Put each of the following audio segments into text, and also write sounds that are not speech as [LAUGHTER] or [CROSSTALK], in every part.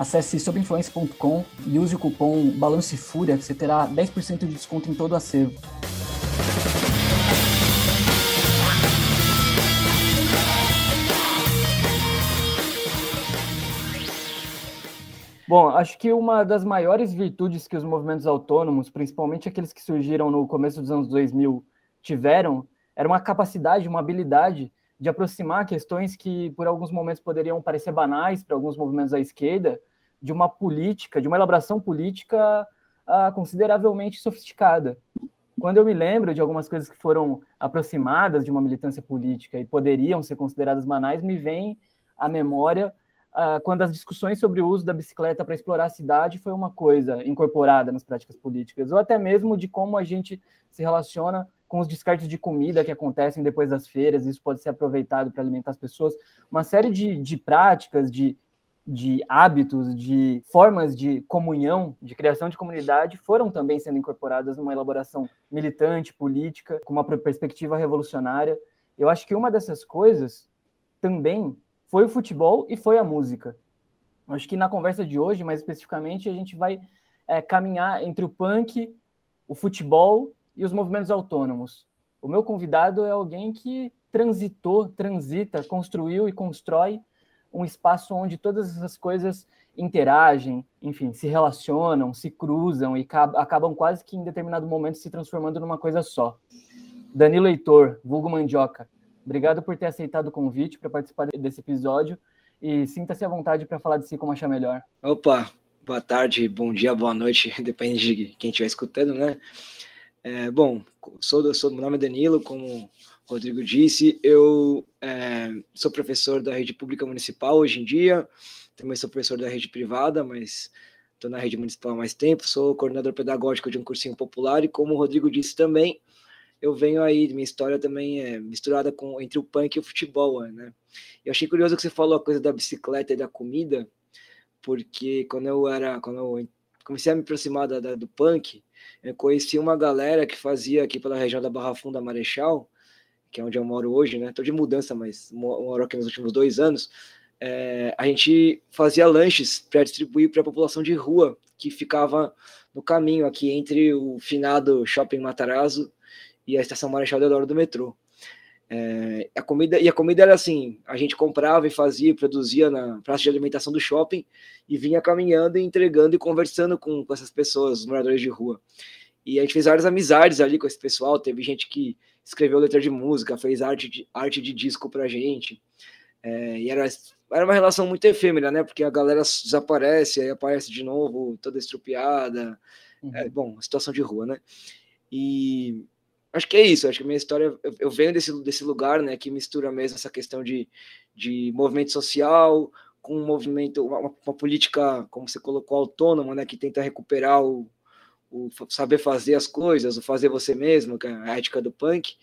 Acesse sobinfluência.com e use o cupom Balance Fúria que você terá 10% de desconto em todo o acervo. Bom, acho que uma das maiores virtudes que os movimentos autônomos, principalmente aqueles que surgiram no começo dos anos 2000, tiveram, era uma capacidade, uma habilidade de aproximar questões que por alguns momentos poderiam parecer banais para alguns movimentos à esquerda, de uma política, de uma elaboração política uh, consideravelmente sofisticada. Quando eu me lembro de algumas coisas que foram aproximadas de uma militância política e poderiam ser consideradas banais, me vem à memória uh, quando as discussões sobre o uso da bicicleta para explorar a cidade foi uma coisa incorporada nas práticas políticas, ou até mesmo de como a gente se relaciona com os descartes de comida que acontecem depois das feiras, isso pode ser aproveitado para alimentar as pessoas. Uma série de, de práticas, de de hábitos, de formas de comunhão, de criação de comunidade, foram também sendo incorporadas numa elaboração militante, política, com uma perspectiva revolucionária. Eu acho que uma dessas coisas também foi o futebol e foi a música. Acho que na conversa de hoje, mais especificamente, a gente vai é, caminhar entre o punk, o futebol e os movimentos autônomos. O meu convidado é alguém que transitou, transita, construiu e constrói um espaço onde todas essas coisas interagem, enfim, se relacionam, se cruzam e acabam quase que em determinado momento se transformando numa coisa só. Danilo Heitor, vulgo Mandioca, obrigado por ter aceitado o convite para participar desse episódio e sinta-se à vontade para falar de si como achar melhor. Opa, boa tarde, bom dia, boa noite, [LAUGHS] depende de quem estiver escutando, né? É, bom, sou, sou, meu nome é Danilo, como Rodrigo disse, eu é, sou professor da rede pública municipal hoje em dia, também sou professor da rede privada, mas estou na rede municipal há mais tempo, sou coordenador pedagógico de um cursinho popular e como o Rodrigo disse também, eu venho aí, minha história também é misturada com entre o punk e o futebol, né? Eu achei curioso que você falou a coisa da bicicleta e da comida, porque quando eu era, quando eu comecei a me aproximar da, da, do punk, eu conheci uma galera que fazia aqui pela região da Barra Funda Marechal, que é onde eu moro hoje, né? Tô de mudança, mas moro aqui nos últimos dois anos. É, a gente fazia lanches para distribuir para a população de rua que ficava no caminho aqui entre o finado Shopping Matarazzo e a Estação Marechal Deodoro do metrô. É, a comida e a comida era assim, a gente comprava e fazia, produzia na praça de alimentação do shopping e vinha caminhando e entregando e conversando com, com essas pessoas, os moradores de rua. E a gente fez várias amizades ali com esse pessoal. Teve gente que escreveu letra de música, fez arte de, arte de disco pra gente. É, e era, era uma relação muito efêmera, né? Porque a galera desaparece, aí aparece de novo, toda estrupiada. Uhum. É, bom, situação de rua, né? E acho que é isso. Acho que a minha história, eu, eu venho desse, desse lugar, né? Que mistura mesmo essa questão de, de movimento social com um movimento, uma, uma política, como você colocou, autônoma, né? Que tenta recuperar o o saber fazer as coisas, o fazer você mesmo, que é a ética do punk.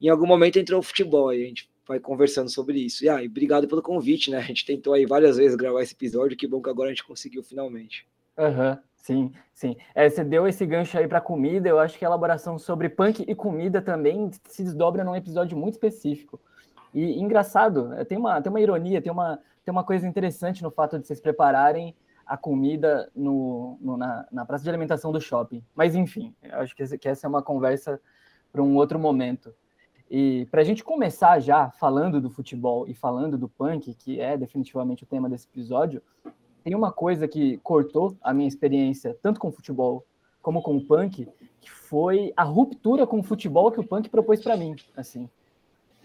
em algum momento entrou o futebol e a gente vai conversando sobre isso. E aí, ah, obrigado pelo convite, né? A gente tentou aí várias vezes gravar esse episódio, que bom que agora a gente conseguiu finalmente. Aham, uhum, sim, sim. É, você deu esse gancho aí para comida, eu acho que a elaboração sobre punk e comida também se desdobra num episódio muito específico. E engraçado, é, tem uma, tem uma ironia, tem uma, tem uma coisa interessante no fato de vocês prepararem a comida no, no na, na, praça de alimentação do shopping. Mas, enfim, acho que, que essa é uma conversa para um outro momento. E para a gente começar já falando do futebol e falando do punk, que é definitivamente o tema desse episódio, tem uma coisa que cortou a minha experiência, tanto com o futebol como com o punk, que foi a ruptura com o futebol que o punk propôs para mim. Assim,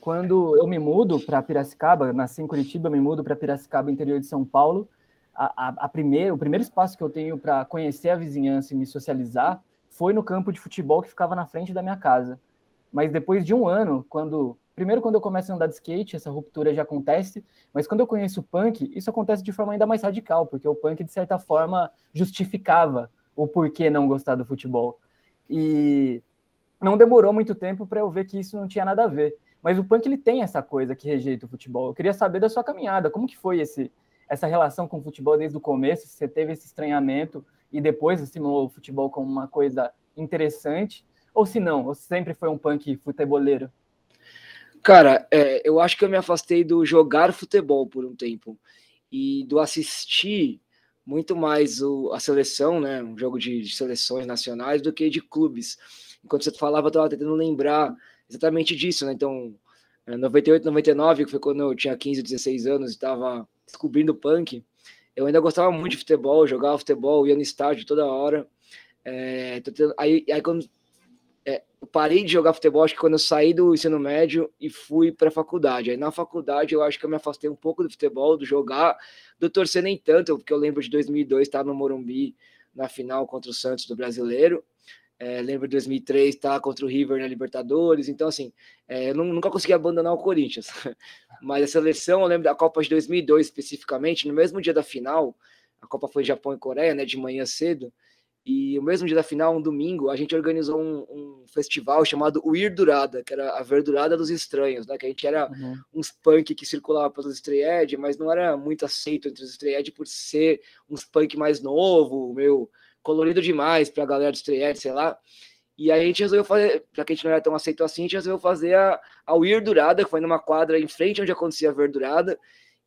quando eu me mudo para Piracicaba, nasci em Curitiba, me mudo para Piracicaba, interior de São Paulo, a, a, primeira, o primeiro espaço que eu tenho para conhecer a vizinhança e me socializar foi no campo de futebol que ficava na frente da minha casa. Mas depois de um ano, quando primeiro quando eu começo a andar de skate, essa ruptura já acontece, mas quando eu conheço o punk, isso acontece de forma ainda mais radical, porque o punk de certa forma justificava o porquê não gostar do futebol. E não demorou muito tempo para eu ver que isso não tinha nada a ver. Mas o punk ele tem essa coisa que rejeita o futebol. Eu queria saber da sua caminhada, como que foi esse essa relação com o futebol desde o começo? Você teve esse estranhamento e depois assimilou o futebol como uma coisa interessante? Ou se não, ou sempre foi um punk futeboleiro? Cara, é, eu acho que eu me afastei do jogar futebol por um tempo e do assistir muito mais o, a seleção, né, um jogo de, de, seleções nacionais do que de clubes. Enquanto você falava, eu estava tentando lembrar exatamente disso, né? Então, 98, é, 99, que foi quando eu tinha 15, 16 anos e estava descobrindo punk, eu ainda gostava muito de futebol, jogava futebol, ia no estádio toda hora. É, tendo, aí, aí quando é, eu parei de jogar futebol, acho que quando eu saí do ensino médio e fui para a faculdade. Aí na faculdade eu acho que eu me afastei um pouco do futebol, do jogar, do torcer nem tanto, porque eu lembro de 2002 estar no Morumbi na final contra o Santos do Brasileiro. É, lembro de 2003 estar tá, contra o River na Libertadores. Então, assim, é, eu nunca consegui abandonar o Corinthians. [LAUGHS] Mas a seleção, eu lembro da Copa de 2002 especificamente, no mesmo dia da final, a Copa foi Japão e Coreia, né, de manhã cedo. E o mesmo dia da final, um domingo, a gente organizou um, um festival chamado Weird Durada, que era a verdurada dos estranhos, né? Que a gente era uhum. uns punk que circulava pelos stray mas não era muito aceito entre os stray por ser uns punk mais novo, meio colorido demais para a galera do stray sei lá. E a gente resolveu fazer, já que a gente não era tão aceito assim, a gente resolveu fazer a, a Weird Durada, que foi numa quadra em frente onde acontecia a verdurada,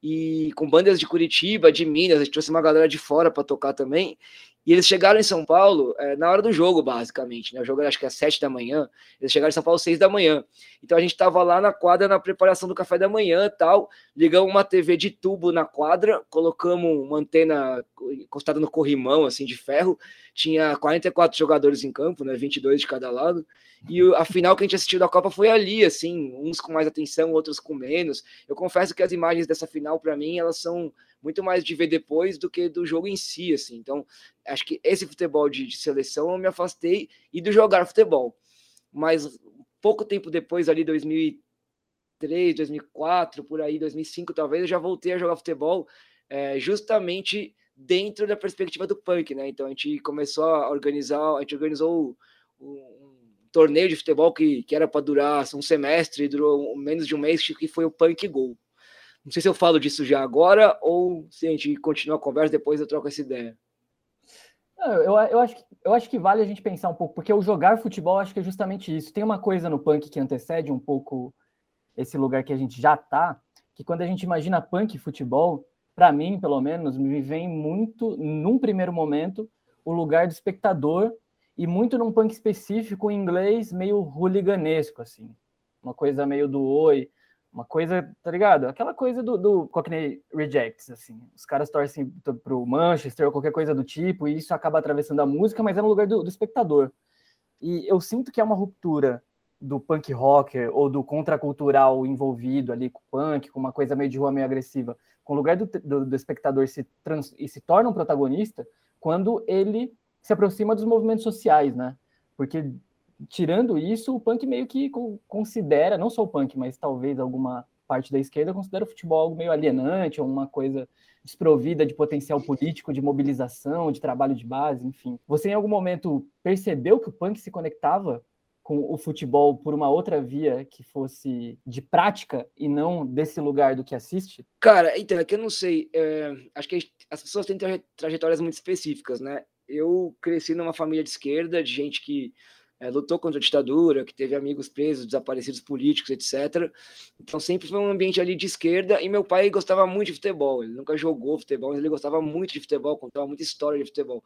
e com bandas de Curitiba, de Minas, a gente trouxe uma galera de fora para tocar também. E eles chegaram em São Paulo é, na hora do jogo, basicamente. Né? O jogo era acho que às sete da manhã. Eles chegaram em São Paulo às seis da manhã. Então a gente estava lá na quadra na preparação do café da manhã tal. Ligamos uma TV de tubo na quadra, colocamos uma antena encostada no corrimão, assim, de ferro. Tinha 44 jogadores em campo, né? 22 de cada lado. E a final que a gente assistiu da Copa foi ali, assim, uns com mais atenção, outros com menos. Eu confesso que as imagens dessa final, para mim, elas são muito mais de ver depois do que do jogo em si, assim. Então, acho que esse futebol de, de seleção eu me afastei e do jogar futebol. Mas pouco tempo depois, ali 2003, 2004, por aí, 2005 talvez, eu já voltei a jogar futebol é, justamente dentro da perspectiva do punk, né? Então a gente começou a organizar, a gente organizou um, torneio de futebol que, que era para durar um semestre, durou menos de um mês, que foi o Punk Go. Não sei se eu falo disso já agora ou se a gente continua a conversa depois eu troco essa ideia. Eu, eu, acho que, eu acho que vale a gente pensar um pouco, porque o jogar futebol acho que é justamente isso. Tem uma coisa no punk que antecede um pouco esse lugar que a gente já tá, que quando a gente imagina punk e futebol, para mim, pelo menos, me vem muito, num primeiro momento, o lugar do espectador e muito num punk específico em inglês meio hooliganesco, assim. Uma coisa meio do oi, uma coisa, tá ligado? Aquela coisa do, do Cockney Rejects, assim. Os caras torcem pro Manchester ou qualquer coisa do tipo, e isso acaba atravessando a música, mas é no lugar do, do espectador. E eu sinto que é uma ruptura do punk rocker ou do contracultural envolvido ali com o punk, com uma coisa meio de rua meio agressiva, com o lugar do, do, do espectador se trans, e se torna um protagonista quando ele se aproxima dos movimentos sociais, né? Porque tirando isso, o punk meio que considera, não só o punk, mas talvez alguma parte da esquerda considera o futebol algo meio alienante, ou uma coisa desprovida de potencial político, de mobilização, de trabalho de base, enfim. Você em algum momento percebeu que o punk se conectava com o futebol por uma outra via que fosse de prática e não desse lugar do que assiste? Cara, então, é que eu não sei. É, acho que as pessoas têm trajetórias muito específicas, né? Eu cresci numa família de esquerda, de gente que é, lutou contra a ditadura, que teve amigos presos, desaparecidos políticos, etc. Então sempre foi um ambiente ali de esquerda e meu pai gostava muito de futebol. Ele nunca jogou futebol, mas ele gostava muito de futebol, contava muita história de futebol.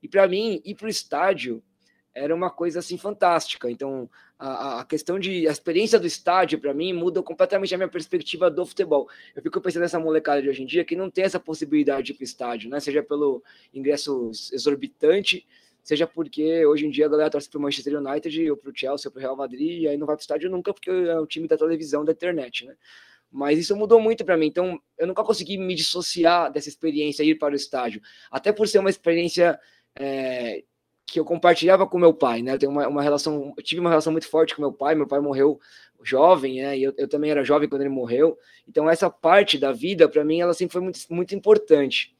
E para mim ir para o estádio era uma coisa assim fantástica. Então a, a questão de a experiência do estádio para mim muda completamente a minha perspectiva do futebol. Eu fico pensando nessa molecada de hoje em dia que não tem essa possibilidade de ir para estádio, né? Seja pelo ingresso exorbitante seja porque hoje em dia a galera torce para o Manchester United ou para o Chelsea ou para o Real Madrid e aí não vai para o estádio nunca porque é o time da televisão, da internet, né? Mas isso mudou muito para mim, então eu nunca consegui me dissociar dessa experiência ir para o estádio, até por ser uma experiência é, que eu compartilhava com meu pai, né? Eu tenho uma, uma relação, tive uma relação muito forte com meu pai. Meu pai morreu jovem, né? E eu, eu também era jovem quando ele morreu. Então essa parte da vida para mim ela sempre foi muito, muito importante.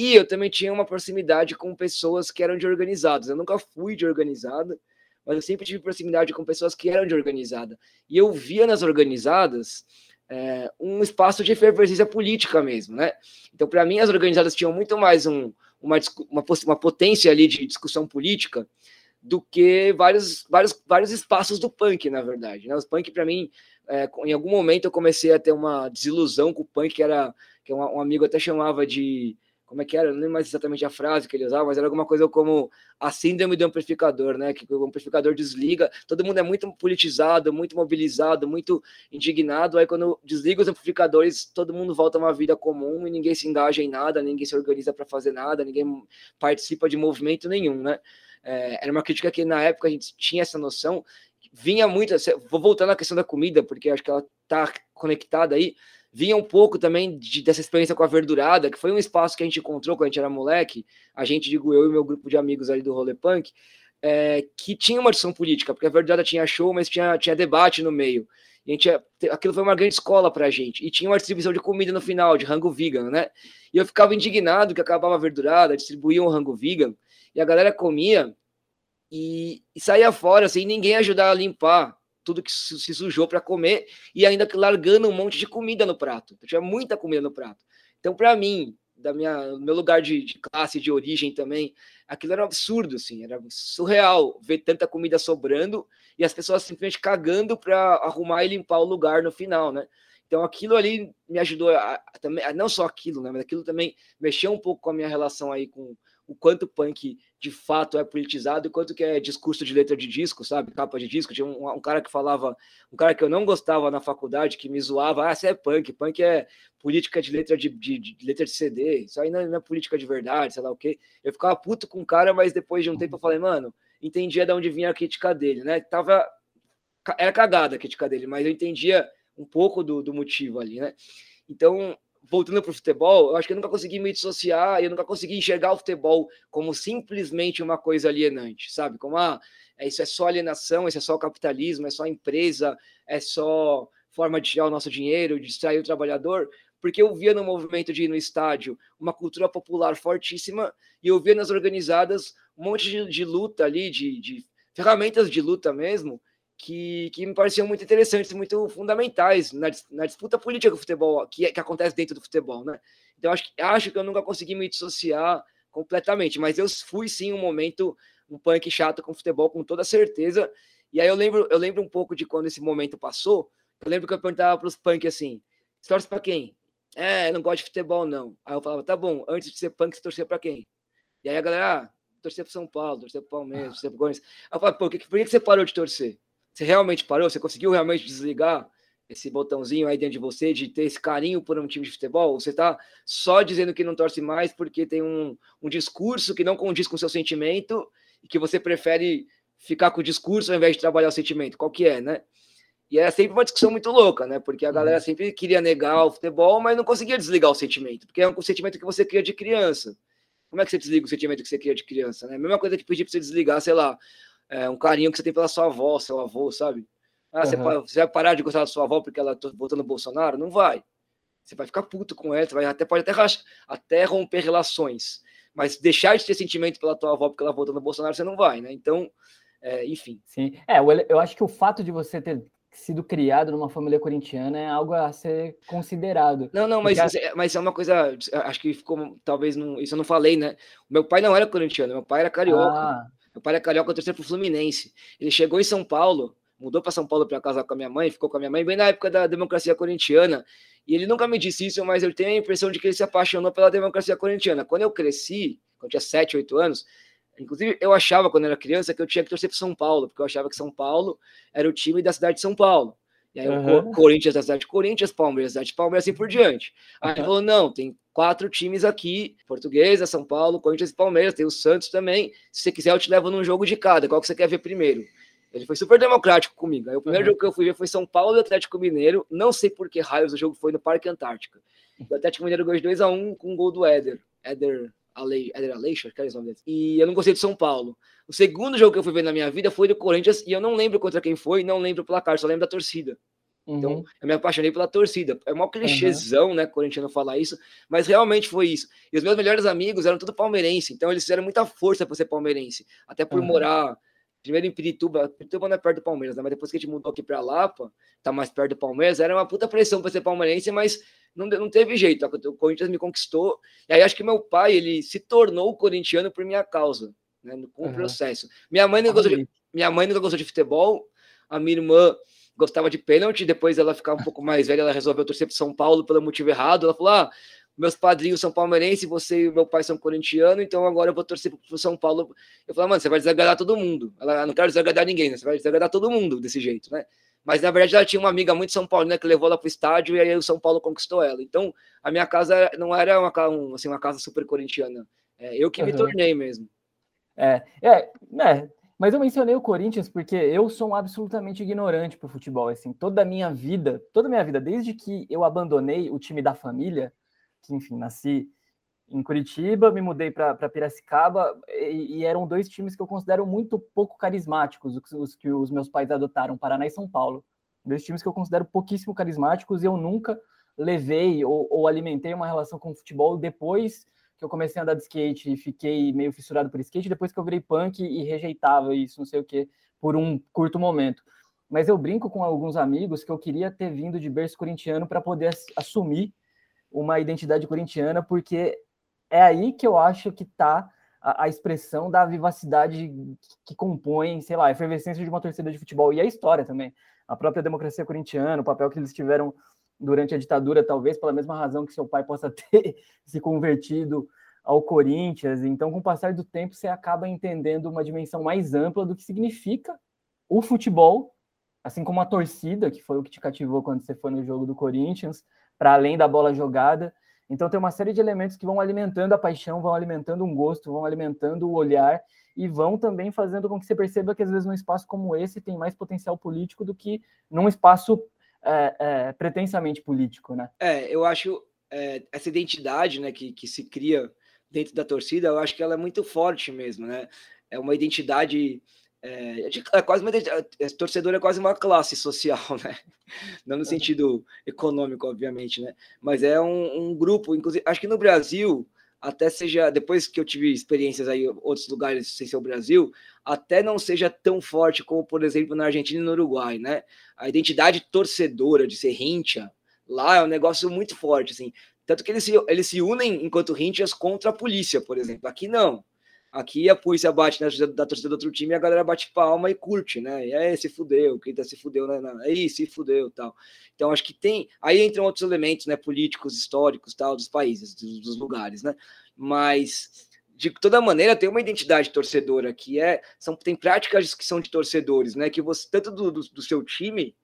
E eu também tinha uma proximidade com pessoas que eram de organizados. Eu nunca fui de organizada, mas eu sempre tive proximidade com pessoas que eram de organizada. E eu via nas organizadas é, um espaço de efervescência política mesmo, né? Então, para mim, as organizadas tinham muito mais um, uma, uma, uma potência ali de discussão política do que vários, vários, vários espaços do punk, na verdade. Né? Os punk, para mim, é, em algum momento eu comecei a ter uma desilusão com o punk, que era que um, um amigo até chamava de como é que era? Não lembro mais exatamente a frase que ele usava, mas era alguma coisa como a síndrome do amplificador, né? Que o amplificador desliga, todo mundo é muito politizado, muito mobilizado, muito indignado. Aí quando desliga os amplificadores, todo mundo volta a uma vida comum e ninguém se engaja em nada, ninguém se organiza para fazer nada, ninguém participa de movimento nenhum, né? É, era uma crítica que na época a gente tinha essa noção, vinha muito. Vou voltar na questão da comida, porque acho que ela está conectada aí vinha um pouco também de, dessa experiência com a verdurada, que foi um espaço que a gente encontrou quando a gente era moleque, a gente, digo eu e meu grupo de amigos ali do Rolê Punk, é, que tinha uma discussão política, porque a verdurada tinha show, mas tinha, tinha debate no meio. E a gente, aquilo foi uma grande escola pra gente. E tinha uma distribuição de comida no final, de rango vegan, né? E eu ficava indignado que acabava a verdurada, distribuíam o rango vegan, e a galera comia e, e saía fora, sem ninguém ajudar a limpar tudo que se sujou para comer e ainda largando um monte de comida no prato. Eu tinha muita comida no prato. Então, para mim, da minha meu lugar de, de, classe, de origem também, aquilo era um absurdo, assim, era surreal ver tanta comida sobrando e as pessoas simplesmente cagando para arrumar e limpar o lugar no final, né? Então aquilo ali me ajudou também, não só aquilo, né? Mas aquilo também mexeu um pouco com a minha relação aí com o quanto punk de fato é politizado e quanto que é discurso de letra de disco, sabe? Capa de disco. Tinha um, um, cara que falava, um cara que eu não gostava na faculdade, que me zoava, ah, você é punk, punk é política de letra de, de, de letra de CD, isso aí não é, não é, política de verdade, sei lá o quê. Eu ficava puto com o cara, mas depois de um tempo eu falei, mano, entendia de onde vinha a crítica dele, né? Tava, era cagada a crítica dele, mas eu entendia um pouco do, do motivo ali, né? Então, voltando para o futebol, eu acho que eu nunca consegui me dissociar, eu nunca consegui enxergar o futebol como simplesmente uma coisa alienante, sabe? Como, ah, é, isso é só alienação, isso é só capitalismo, é só empresa, é só forma de tirar o nosso dinheiro, de distrair o trabalhador, porque eu via no movimento de ir no estádio uma cultura popular fortíssima e eu via nas organizadas um monte de, de luta ali, de, de ferramentas de luta mesmo, que, que me pareciam muito interessantes, muito fundamentais na, na disputa política do futebol, que, que acontece dentro do futebol, né? Então, acho, acho que eu nunca consegui me dissociar completamente, mas eu fui sim um momento, um punk chato com futebol, com toda certeza. E aí eu lembro, eu lembro um pouco de quando esse momento passou. Eu lembro que eu perguntava para os punk assim: você torce para quem? É, não gosto de futebol, não. Aí eu falava, tá bom, antes de ser punk, você torcia para quem? E aí a galera, ah, torcer para São Paulo, torcer para Palmeiras, torcer para Goiás. Aí eu falava, pô, por que, por que você parou de torcer? Você realmente parou? Você conseguiu realmente desligar esse botãozinho aí dentro de você de ter esse carinho por um time de futebol? Você está só dizendo que não torce mais porque tem um, um discurso que não condiz com o seu sentimento e que você prefere ficar com o discurso ao invés de trabalhar o sentimento? Qual que é, né? E era sempre uma discussão muito louca, né? Porque a galera uhum. sempre queria negar o futebol, mas não conseguia desligar o sentimento, porque é um sentimento que você cria de criança. Como é que você desliga o sentimento que você cria de criança, né? Mesma coisa que pedir para você desligar, sei lá, é, um carinho que você tem pela sua avó, seu avô, sabe? Ah, uhum. você, você, vai parar de gostar da sua avó porque ela tá votando no Bolsonaro? Não vai. Você vai ficar puto com ela, vai até, pode até, até romper relações. Mas deixar de ter sentimento pela tua avó porque ela votou no Bolsonaro, você não vai, né? Então, é, enfim. Sim. É, eu acho que o fato de você ter sido criado numa família corintiana é algo a ser considerado. Não, não, mas, porque... mas é uma coisa, acho que ficou, talvez, não, isso eu não falei, né? Meu pai não era corintiano, meu pai era carioca. Ah. Meu pai é carioca, eu torcia pro Fluminense. Ele chegou em São Paulo, mudou para São Paulo para casar com a minha mãe, ficou com a minha mãe bem na época da democracia corintiana. E ele nunca me disse isso, mas eu tenho a impressão de que ele se apaixonou pela democracia corintiana. Quando eu cresci, quando eu tinha 7, 8 anos, inclusive eu achava quando eu era criança que eu tinha que torcer para São Paulo, porque eu achava que São Paulo era o time da cidade de São Paulo. E aí uhum. o Corinthians da cidade de Corinthians, Palmeiras da cidade de Palmeiras, assim por diante. Aí uhum. ele falou: não, tem quatro times aqui: Portuguesa, São Paulo, Corinthians e Palmeiras, tem o Santos também. Se você quiser, eu te levo num jogo de cada. Qual que você quer ver primeiro? Ele foi super democrático comigo. Aí o primeiro uhum. jogo que eu fui ver foi São Paulo e Atlético Mineiro. Não sei por que raios o jogo foi no Parque Antártica. O Atlético Mineiro ganhou de 2x1 um, com um gol do Éder. Éder Ale, Éder Aleixo, que é o nome dele. E eu não gostei de São Paulo. O segundo jogo que eu fui ver na minha vida foi do Corinthians e eu não lembro contra quem foi, não lembro o placar, só lembro da torcida. Então, uhum. eu me apaixonei pela torcida. É uma clichêzão, uhum. né, corintiano falar isso, mas realmente foi isso. E os meus melhores amigos eram tudo palmeirense, então eles fizeram muita força para ser palmeirense, até por uhum. morar primeiro em Pirituba, Pirituba não é perto do Palmeiras, né? mas depois que a gente mudou aqui para Lapa, tá mais perto do Palmeiras, era uma puta pressão para ser palmeirense, mas não, não teve jeito, o Corinthians me conquistou, e aí acho que meu pai, ele se tornou corintiano por minha causa, né, com o uhum. processo. Minha mãe, não gostou de, minha mãe nunca gostou de futebol, a minha irmã gostava de pênalti, depois ela ficava um pouco mais velha, ela resolveu torcer para São Paulo pelo motivo errado, ela falou, ah, meus padrinhos são palmeirenses, você e meu pai são corintianos, então agora eu vou torcer pro São Paulo. Eu falei, mano, você vai desagradar todo mundo. Ela, não quero desagradar ninguém, né? Você vai desagradar todo mundo desse jeito, né? Mas na verdade ela tinha uma amiga muito São Paulo, né, que levou ela pro estádio e aí o São Paulo conquistou ela. Então a minha casa não era uma, um, assim, uma casa super corintiana. É, eu que uhum. me tornei mesmo. É, é, né? Mas eu mencionei o Corinthians porque eu sou um absolutamente ignorante pro futebol. Assim, toda a minha vida, toda a minha vida, desde que eu abandonei o time da família, que, enfim, nasci em Curitiba, me mudei para Piracicaba, e, e, eram dois times que eu considero muito pouco carismáticos, os, os, que os meus pais adotaram, Paraná e São Paulo. Dois times que eu considero pouquíssimo carismáticos, e eu nunca levei ou, ou alimentei uma relação com o futebol depois que eu comecei a andar de skate e fiquei meio fissurado por skate, depois que eu virei punk e rejeitava isso, não sei o que, por um curto momento. Mas eu brinco com alguns amigos que eu queria ter vindo de berço corintiano para poder assumir uma identidade corintiana, porque é aí que eu acho que está a, a, expressão da vivacidade que compõe, sei lá, a efervescência de uma torcida de futebol e a história também. A própria democracia corintiana, o papel que eles tiveram durante a ditadura, talvez pela mesma razão que seu pai possa [LAUGHS] ter se convertido ao Corinthians. Então, com o passar do tempo, você acaba entendendo uma dimensão mais ampla do que significa o futebol, assim como a torcida, que foi o que te cativou quando você foi no jogo do Corinthians, para além da bola jogada. Então tem uma série de elementos que vão alimentando a paixão, vão alimentando um gosto, vão alimentando o olhar e vão também fazendo com que você perceba que às vezes num espaço como esse tem mais potencial político do que num espaço é, é, pretensamente político, né? É, eu acho é, essa identidade, né, que, que se cria dentro da torcida, eu acho que ela é muito forte mesmo, né? É uma identidade é, é, quase uma, é, torcedor é quase uma classe social, [LAUGHS] né? Não no sentido econômico, obviamente, né? Mas é um, um, grupo, inclusive, acho que no Brasil, até seja, depois que eu tive experiências aí em outros lugares sem ser o Brasil, até não seja tão forte como, por exemplo, na Argentina e no Uruguai, né? A identidade torcedora de ser rincha lá é um negócio muito forte, assim. Tanto que eles se, eles se unem enquanto rinchas contra a polícia, por exemplo. Aqui não. Aqui a polícia bate na da torcida do outro time e a galera bate palma e curte, né? E aí, se fudeu, quem tá se fudeu, né? Aí, se fudeu tal. Então, acho que tem. Aí entram outros elementos, né? Políticos, históricos, tal, dos países, dos, dos lugares, né? Mas de toda maneira tem uma identidade torcedora que é são tem práticas que são de torcedores né que você tanto do, do, do, seu time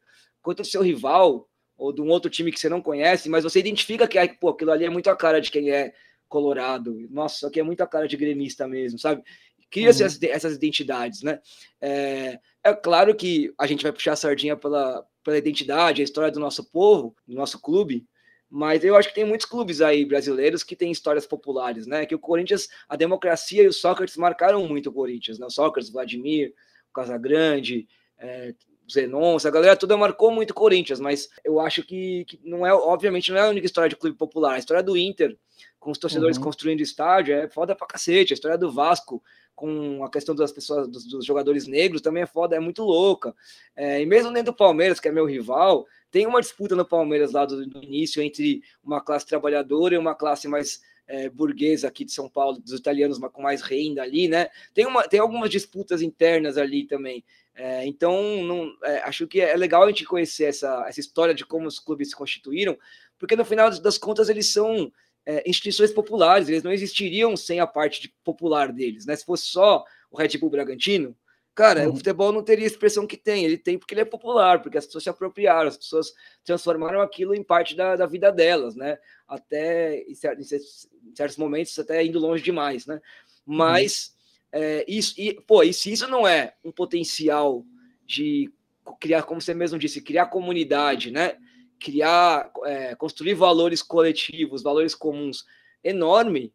quanto do seu rival ou de um outro time que você não conhece mas você identifica que pô, aquilo ali é muito a cara de quem é colorado. Nossa, aqui é muita cara de gremista mesmo, sabe? Cria-se uhum. essas identidades, né? É, é, claro que a gente vai puxar a sardinha pela, pela identidade, a história do nosso povo, do nosso clube, mas eu acho que tem muitos clubes aí brasileiros que têm histórias populares, né? Que o Corinthians, a democracia e o Sócrates marcaram muito o Corinthians, né? O Sócrates, Vladimir, o Casagrande, é, Zenon, essa galera toda marcou muito o Corinthians, mas eu acho que, que, não é, obviamente, não é a única história de clube popular. A história do Inter, com os torcedores uhum. construindo estádio, é foda pra cacete. A história do Vasco, com a questão das pessoas, dos, dos jogadores negros, também é foda, é muito louca. É, e mesmo dentro do Palmeiras, que é meu rival, tem uma disputa no Palmeiras lá do, do início entre uma classe trabalhadora e uma classe mais é, burguesa aqui de São Paulo, dos italianos com mais renda ali, né? Tem, uma, tem algumas disputas internas ali também. É, então, não, é, acho que é legal a gente conhecer essa, essa história de como os clubes se constituíram, porque no final das contas eles são é, instituições populares, eles não existiriam sem a parte de, popular deles, né? Se fosse só o Red Bull Bragantino, cara, uhum. o futebol não teria a expressão que tem, ele tem porque ele é popular, porque as pessoas se apropriaram, as pessoas transformaram aquilo em parte da, da vida delas, né? Até em certos, em certos momentos, até indo longe demais, né? Mas uhum. é, isso, e, pô, e se isso não é um potencial de criar, como você mesmo disse, criar comunidade, né? Criar, é, construir valores coletivos, valores comuns enorme,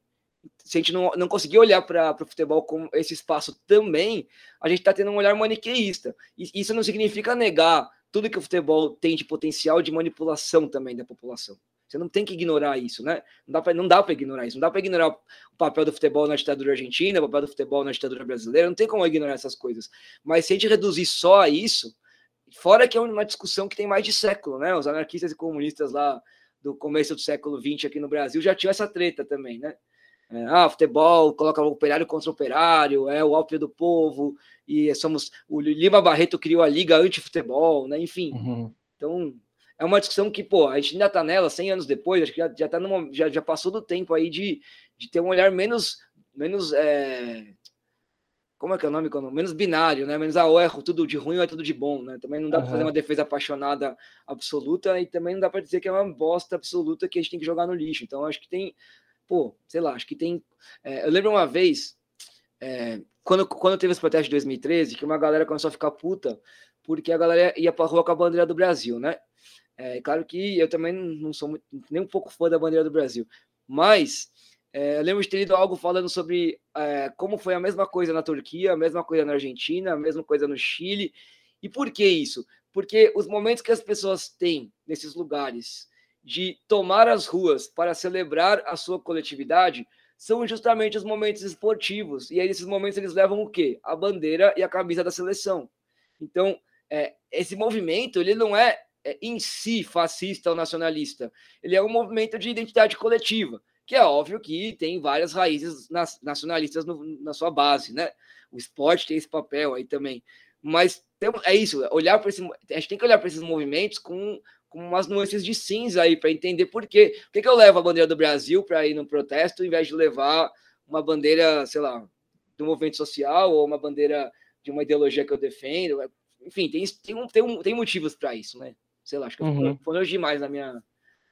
se a gente não, não conseguir olhar para o futebol como esse espaço também, a gente está tendo um olhar maniqueísta. E isso não significa negar tudo que o futebol tem de potencial de manipulação também da população. Você não tem que ignorar isso, né? Não dá para ignorar isso. Não dá para ignorar o papel do futebol na ditadura argentina, o papel do futebol na ditadura brasileira. Não tem como ignorar essas coisas. Mas se a gente reduzir só a isso, fora que é uma discussão que tem mais de século, né? Os anarquistas e comunistas lá do começo do século XX aqui no Brasil já tinham essa treta também, né? É, ah, futebol coloca o operário contra o operário, é o ópio do povo, e somos. O Lima Barreto criou a Liga Anti-Futebol, né? Enfim. Uhum. Então, é uma discussão que, pô, a gente ainda tá nela 100 anos depois, acho que já, já, tá numa, já, já passou do tempo aí de, de ter um olhar menos, menos é, como é que é o nome? Menos binário, né? Menos, ah, ou é tudo de ruim ou é tudo de bom, né? Também não dá uhum. para fazer uma defesa apaixonada absoluta e também não dá para dizer que é uma bosta absoluta que a gente tem que jogar no lixo. Então, acho que tem, pô, sei lá, acho que tem. É, eu lembro uma vez, é, quando, quando teve esse protesto de 2013, que uma galera começou a ficar puta porque a galera ia pra rua com a bandeira do Brasil, né? É claro que eu também não sou muito, nem um pouco fã da bandeira do Brasil, mas é, eu lembro de ter lido algo falando sobre é, como foi a mesma coisa na Turquia, a mesma coisa na Argentina, a mesma coisa no Chile. E por que isso? Porque os momentos que as pessoas têm nesses lugares de tomar as ruas para celebrar a sua coletividade são justamente os momentos esportivos. E aí, nesses momentos, eles levam o quê? A bandeira e a camisa da seleção. Então, é, esse movimento ele não é é, em si fascista ou nacionalista. Ele é um movimento de identidade coletiva, que é óbvio que tem várias raízes nacionalistas no, na sua base, né? O esporte tem esse papel aí também. Mas tem, é isso, olhar para esse, a gente tem que olhar para esses movimentos com, com umas nuances de cinza aí para entender por quê. Por que, que eu levo a bandeira do Brasil para ir no protesto, em vez de levar uma bandeira, sei lá, do movimento social ou uma bandeira de uma ideologia que eu defendo? Enfim, tem, tem, um, tem, um, tem motivos para isso, né? Sei lá, acho que uhum. foi longe demais na minha,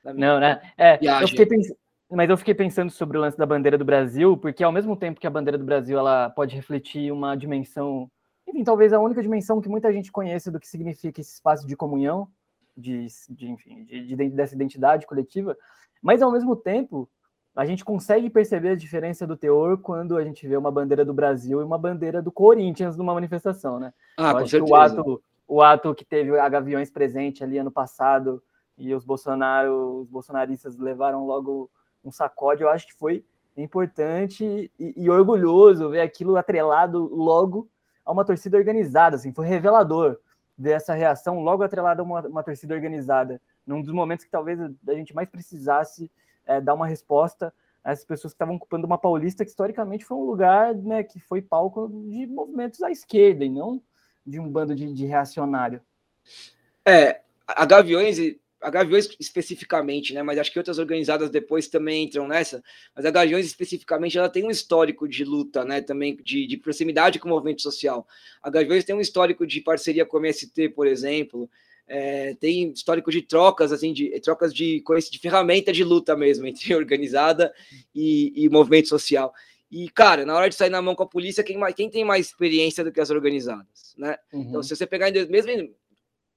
na minha Não, né? É, viagem. Eu fiquei pens... Mas eu fiquei pensando sobre o lance da bandeira do Brasil, porque ao mesmo tempo que a bandeira do Brasil ela pode refletir uma dimensão, enfim, talvez a única dimensão que muita gente conhece do que significa esse espaço de comunhão, de, de enfim, de, de, dessa identidade coletiva, mas ao mesmo tempo a gente consegue perceber a diferença do teor quando a gente vê uma bandeira do Brasil e uma bandeira do Corinthians numa manifestação, né? Ah, eu com certeza. o ato o ato que teve a Gaviões presente ali ano passado e os Bolsonaro, os bolsonaristas levaram logo um sacode, eu acho que foi importante e, e, orgulhoso ver aquilo atrelado logo a uma torcida organizada, assim, foi revelador dessa reação logo atrelada a uma, uma torcida organizada, num dos momentos que talvez a gente mais precisasse é, dar uma resposta essas pessoas que estavam ocupando uma paulista que historicamente foi um lugar né, que foi palco de movimentos à esquerda e não de um bando de, de reacionário. É, a Gaviões, a Gaviões especificamente, né? Mas acho que outras organizadas depois também entram nessa. Mas a Gaviões especificamente, ela tem um histórico de luta, né? Também de, de proximidade com o movimento social. A Gaviões tem um histórico de parceria com a MST, por exemplo. É, tem histórico de trocas, assim, de trocas de, de ferramenta de luta mesmo [LAUGHS] entre organizada e, e movimento social. E, cara, na hora de sair na mão com a polícia, quem, mais, quem tem mais experiência do que as organizadas, né? Uhum. Então, se você pegar, mesmo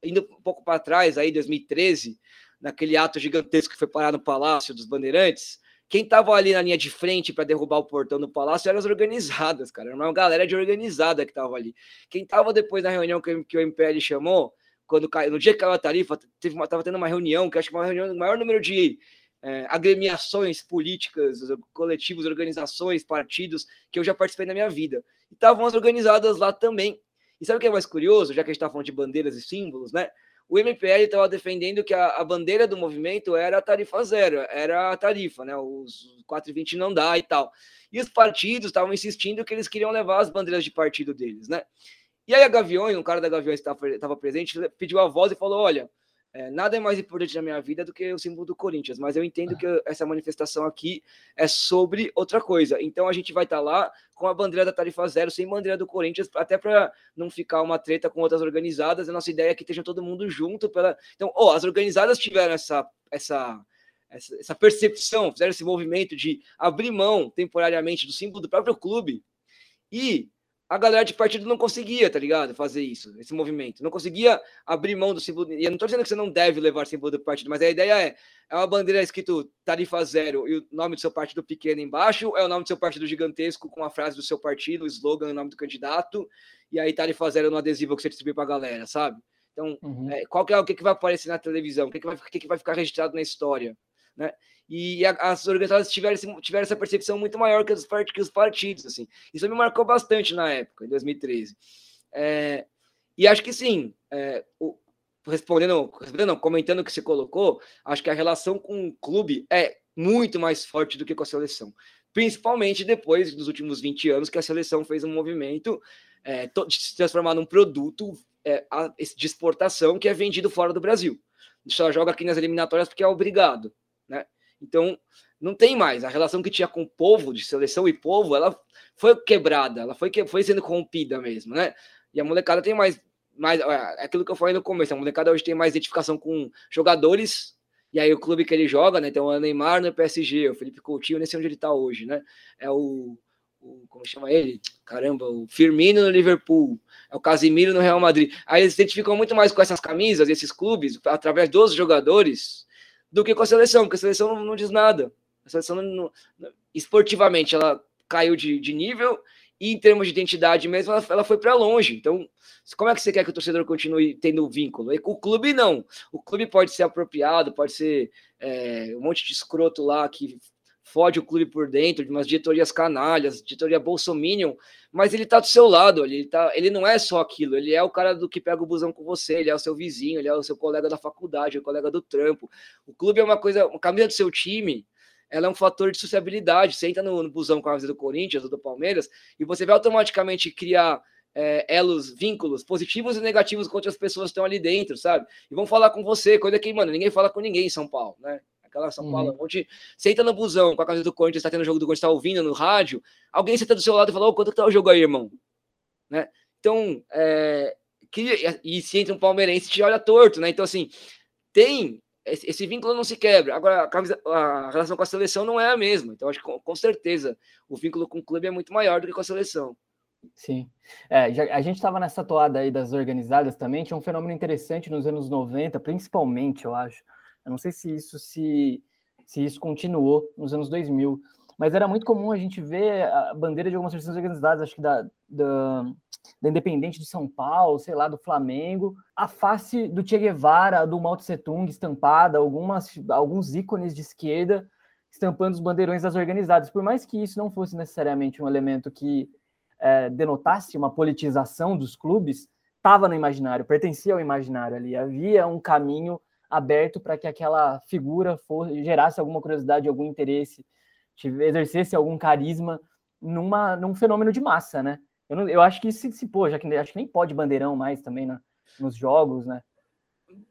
indo um pouco para trás, aí 2013, naquele ato gigantesco que foi parar no Palácio dos Bandeirantes, quem tava ali na linha de frente para derrubar o portão do palácio eram as organizadas, cara. Era uma galera de organizada que tava ali. Quem tava depois na reunião que, que o MPL chamou, quando caiu, no dia que caiu a tarifa, teve tendo uma reunião, que acho que uma reunião, o maior número de é, agremiações políticas, coletivos, organizações, partidos que eu já participei na minha vida. E estavam as organizadas lá também. E sabe o que é mais curioso, já que a gente está falando de bandeiras e símbolos, né? O MPL estava defendendo que a, a, bandeira do movimento era a tarifa zero, era a tarifa, né? Os 4,20 não dá e tal. E os partidos estavam insistindo que eles queriam levar as bandeiras de partido deles, né? E aí a Gaviões, um cara da Gaviões estava presente, pediu a voz e falou: olha, é, nada é mais importante na minha vida do que o símbolo do Corinthians, mas eu entendo que essa manifestação aqui é sobre outra coisa. Então a gente vai estar tá lá com a bandeira da Tarifa Zero, sem bandeira do Corinthians, até para não ficar uma treta com outras organizadas. A nossa ideia é que esteja todo mundo junto. Pela... Então, oh, as organizadas tiveram essa, essa, essa, essa percepção, fizeram esse movimento de abrir mão temporariamente do símbolo do próprio clube e a galera de partido não conseguia, tá ligado? Fazer isso, esse movimento. Não conseguia abrir mão do símbolo. E eu não tô dizendo que você não deve levar símbolo do partido, mas a ideia é: é uma bandeira escrito tarifa zero e o nome do seu partido pequeno embaixo, é o nome do seu partido gigantesco com a frase do seu partido, o slogan, o nome do candidato, e aí tarifa zero no adesivo que você distribui pra galera, sabe? Então, uhum. é, qual que é o que, que vai aparecer na televisão? O que, que, vai, o que, que vai ficar registrado na história? Né? E a, as organizadas tiveram, tiveram essa percepção muito maior que os, que os partidos. Assim. Isso me marcou bastante na época, em 2013. É, e acho que sim, é, o, respondendo, respondendo, comentando o que você colocou, acho que a relação com o clube é muito mais forte do que com a seleção. Principalmente depois dos últimos 20 anos que a seleção fez um movimento é, de se transformar num produto é, de exportação que é vendido fora do Brasil. Só joga aqui nas eliminatórias porque é obrigado, né? Então, não tem mais. A relação que tinha com o povo, de seleção e povo, ela foi quebrada, ela foi, foi sendo corrompida mesmo, né? E a molecada tem mais, mais. É aquilo que eu falei no começo, a molecada hoje tem mais identificação com jogadores, e aí o clube que ele joga, né? Tem o Neymar no PSG, o Felipe Coutinho, nem sei onde ele tá hoje, né? É o, o. Como chama ele? Caramba, o Firmino no Liverpool, é o Casimiro no Real Madrid. Aí eles se identificam muito mais com essas camisas, esses clubes, através dos jogadores, do que com a seleção, porque a seleção não, não diz nada. A seleção, não, não, esportivamente, ela caiu de, de nível e em termos de identidade mesmo, ela, ela foi para longe. Então, como é que você quer que o torcedor continue tendo vínculo? E com o clube, não. O clube pode ser apropriado, pode ser é, um monte de escroto lá que fode o clube por dentro, de umas diretorias canalhas, diretoria bolsominion, mas ele tá do seu lado, ele, tá, ele não é só aquilo, ele é o cara do que pega o busão com você, ele é o seu vizinho, ele é o seu colega da faculdade, o colega do trampo. O clube é uma coisa, uma camisa do seu time, ela é um fator de sociabilidade. Você entra no, no busão com a camisa do Corinthians ou do Palmeiras e você vai automaticamente criar é, elos, vínculos positivos e negativos com outras pessoas que estão ali dentro, sabe? E vão falar com você, coisa que, mano, ninguém fala com ninguém em São Paulo, né? Aquela São Paulo, uhum. onde você entra no busão com a camisa do Corinthians, tá tendo o jogo do Corinthians, tá ouvindo no rádio, alguém senta do seu lado e fala, ô, quanto que tá o jogo aí, irmão? Né? Então, é, que, e se entra um palmeirense, te olha torto, né? Então, assim, tem esse, esse, vínculo não se quebra. Agora, a, camisa, a, relação com a seleção não é a mesma. Então, acho que com, com, certeza o vínculo com o clube é muito maior do que com a seleção. Sim. É, já, a gente estava nessa toada aí das organizadas também, tinha um fenômeno interessante nos anos 90, principalmente, eu acho. Eu não sei se isso se, se isso continuou nos anos 2000, mas era muito comum a gente ver a bandeira de algumas torcidas organizadas, acho que da, da, da Independente de São Paulo, sei lá, do Flamengo, a face do Che Guevara, do Mao Tse Tung estampada, algumas, alguns ícones de esquerda estampando os bandeirões das organizadas. Por mais que isso não fosse necessariamente um elemento que é, denotasse uma politização dos clubes, estava no imaginário, pertencia ao imaginário ali. Havia um caminho aberto para que aquela figura fosse, gerasse alguma curiosidade, algum interesse exercesse algum carisma numa, num fenômeno de massa, né? Eu, não, eu acho que se, se pô, já que acho que nem pode bandeirão mais também né, nos jogos, né?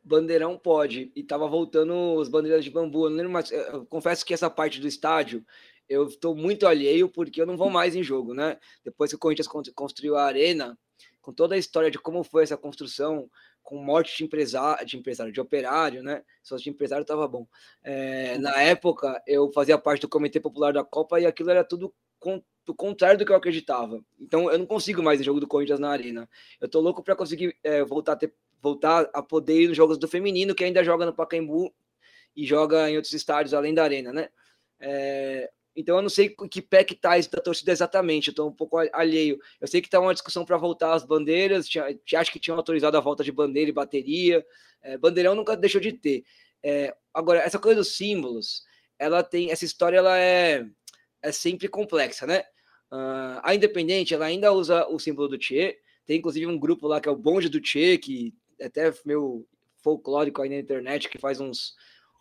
Bandeirão pode, e tava voltando os bandeiras de bambu. Eu, lembro mais, eu confesso que essa parte do estádio eu estou muito alheio porque eu não vou mais em jogo, né? Depois que o Corinthians construiu a arena, com toda a história de como foi essa construção, com morte de empresário, de empresário, de operário, né? Só de empresário tava bom. É, na época, eu fazia parte do Comitê Popular da Copa e aquilo era tudo com, do contrário do que eu acreditava. Então, eu não consigo mais em jogo do Corinthians na Arena. Eu tô louco para conseguir é, voltar, a ter, voltar a poder ir nos jogos do feminino, que ainda joga no Pacaembu e joga em outros estádios além da Arena, né? É, então eu não sei que pé que tá isso da torcida exatamente, eu tô um pouco alheio. Eu sei que tá uma discussão para voltar as bandeiras, tinha, acho que tinham autorizado a volta de bandeira e bateria. É, bandeirão nunca deixou de ter. É, agora, essa coisa dos símbolos, ela tem. Essa história ela é, é sempre complexa, né? Uh, a Independente ela ainda usa o símbolo do Tchê. Tem inclusive um grupo lá que é o Bonde do Tchê, que é até meio folclórico aí na internet, que faz uns,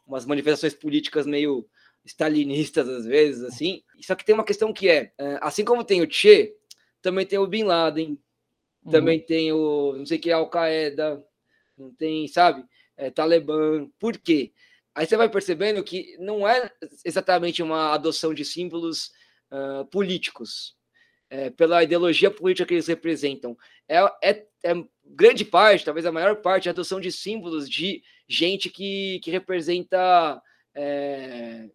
umas manifestações políticas meio stalinistas às vezes, assim. Só que tem uma questão que é, é, assim como tem o Che, também tem o Bin Laden, uhum. também tem o, não sei o que, Al-Qaeda, não tem, sabe, é, Talibã. Por quê? Aí você vai percebendo que não é exatamente uma adoção de símbolos uh, políticos, é, pela ideologia política que eles representam. É, é, é, grande parte, talvez a maior parte, a adoção de símbolos de gente que, que representa é,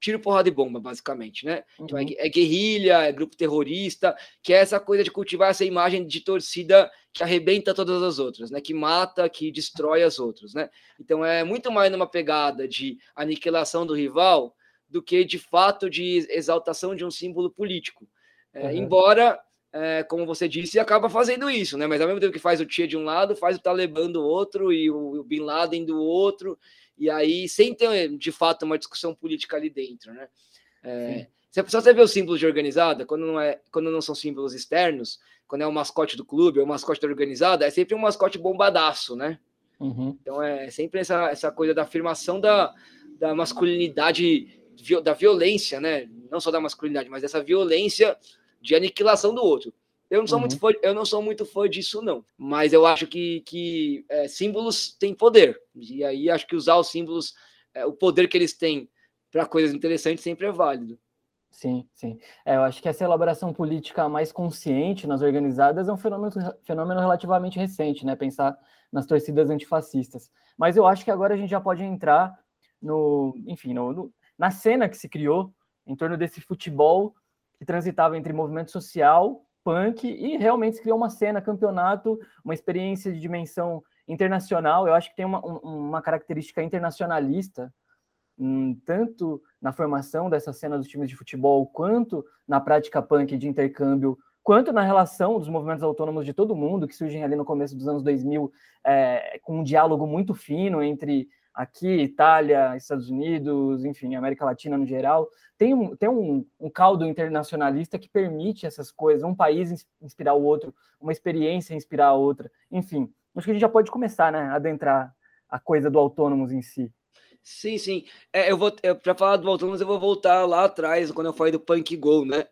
tiro, porrada e bomba, basicamente, né? Então, é uhum. é, guerrilha, é grupo terrorista, que é essa coisa de cultivar essa imagem de torcida que arrebenta todas as outras, né? Que mata, que destrói as outras, né? Então é muito mais numa pegada de aniquilação do rival do que de fato de exaltação de um símbolo político. É, uhum. Embora é, como você disse, acaba fazendo isso, né? Mas ao mesmo tempo que faz o Tia de um lado, faz o Talibã do outro e o, o Bin Laden do outro, e aí sem ter de fato uma discussão política ali dentro, né? É, se você vê os símbolos de organizada, quando não, é, quando não são símbolos externos, quando é o mascote do clube ou o mascote da organizada, é sempre um mascote bombadaço, né? Uhum. Então é sempre essa, essa coisa da afirmação da, da masculinidade, da violência, né? Não só da masculinidade, mas dessa violência de aniquilação do outro. Eu não sou uhum. muito fã, eu não sou muito fã disso não, mas eu acho que, que é, símbolos têm poder e aí acho que usar os símbolos, é, o poder que eles têm para coisas interessantes sempre é válido. Sim, sim. É, eu acho que essa elaboração política mais consciente nas organizadas é um fenômeno, fenômeno relativamente recente, né? Pensar nas torcidas antifascistas. Mas eu acho que agora a gente já pode entrar no, enfim, no, no, na cena que se criou em torno desse futebol que transitava entre movimento social, punk e realmente se criou uma cena, campeonato, uma experiência de dimensão internacional. Eu acho que tem uma, uma característica internacionalista, hum, tanto na formação dessa cena dos times de futebol, quanto na prática punk de intercâmbio, quanto na relação dos movimentos autônomos de todo mundo, que surgem ali no começo dos anos 2000, é, com um diálogo muito fino entre aqui, Itália, Estados Unidos, enfim, América Latina no geral, tem um, tem um, um caldo internacionalista que permite essas coisas, um país inspirar o outro, uma experiência inspirar a outra, enfim. Acho que a gente já pode começar, né, a adentrar a coisa do autônomos em si. Sim, sim. É, eu vou para falar do autônomos, eu vou voltar lá atrás quando eu falei do punk go, né?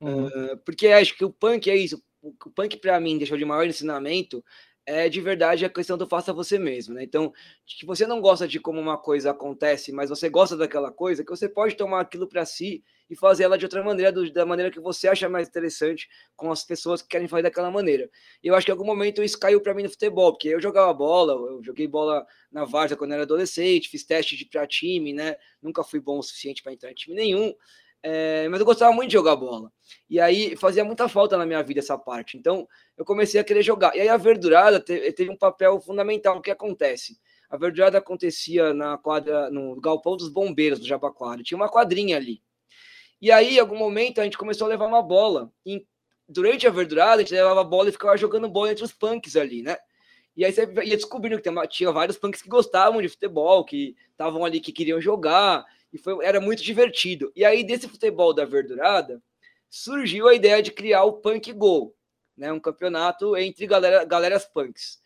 Uhum. Uh, porque acho que o punk é isso. O punk para mim deixou de maior ensinamento é de verdade a questão do faça você mesmo, né? Então, que você não gosta de como uma coisa acontece, mas você gosta daquela coisa, que você pode tomar aquilo para si e fazer ela de outra maneira, do, da maneira que você acha mais interessante, com as pessoas que querem fazer daquela maneira. E eu acho que em algum momento isso caiu para mim no futebol, porque eu jogava bola, eu joguei bola na Varsa quando era adolescente, fiz teste de para time, né? Nunca fui bom o suficiente para entrar em time nenhum. É, mas eu gostava muito de jogar bola. E aí fazia muita falta na minha vida essa parte. Então eu comecei a querer jogar. E aí a verdurada teve, um papel fundamental. O que acontece? A verdurada acontecia na quadra, no galpão dos bombeiros do Jabaquara. Tinha uma quadrinha ali. E aí, em algum momento, a gente começou a levar uma bola. E durante a verdurada, a gente levava a bola e ficava jogando bola entre os punks ali, né? E aí você ia descobrindo que tinha vários punks que gostavam de futebol, que estavam ali, que queriam jogar e foi, era muito divertido. E aí, desse futebol da verdurada, surgiu a ideia de criar o Punk Go, né? Um campeonato entre galera, galeras punks.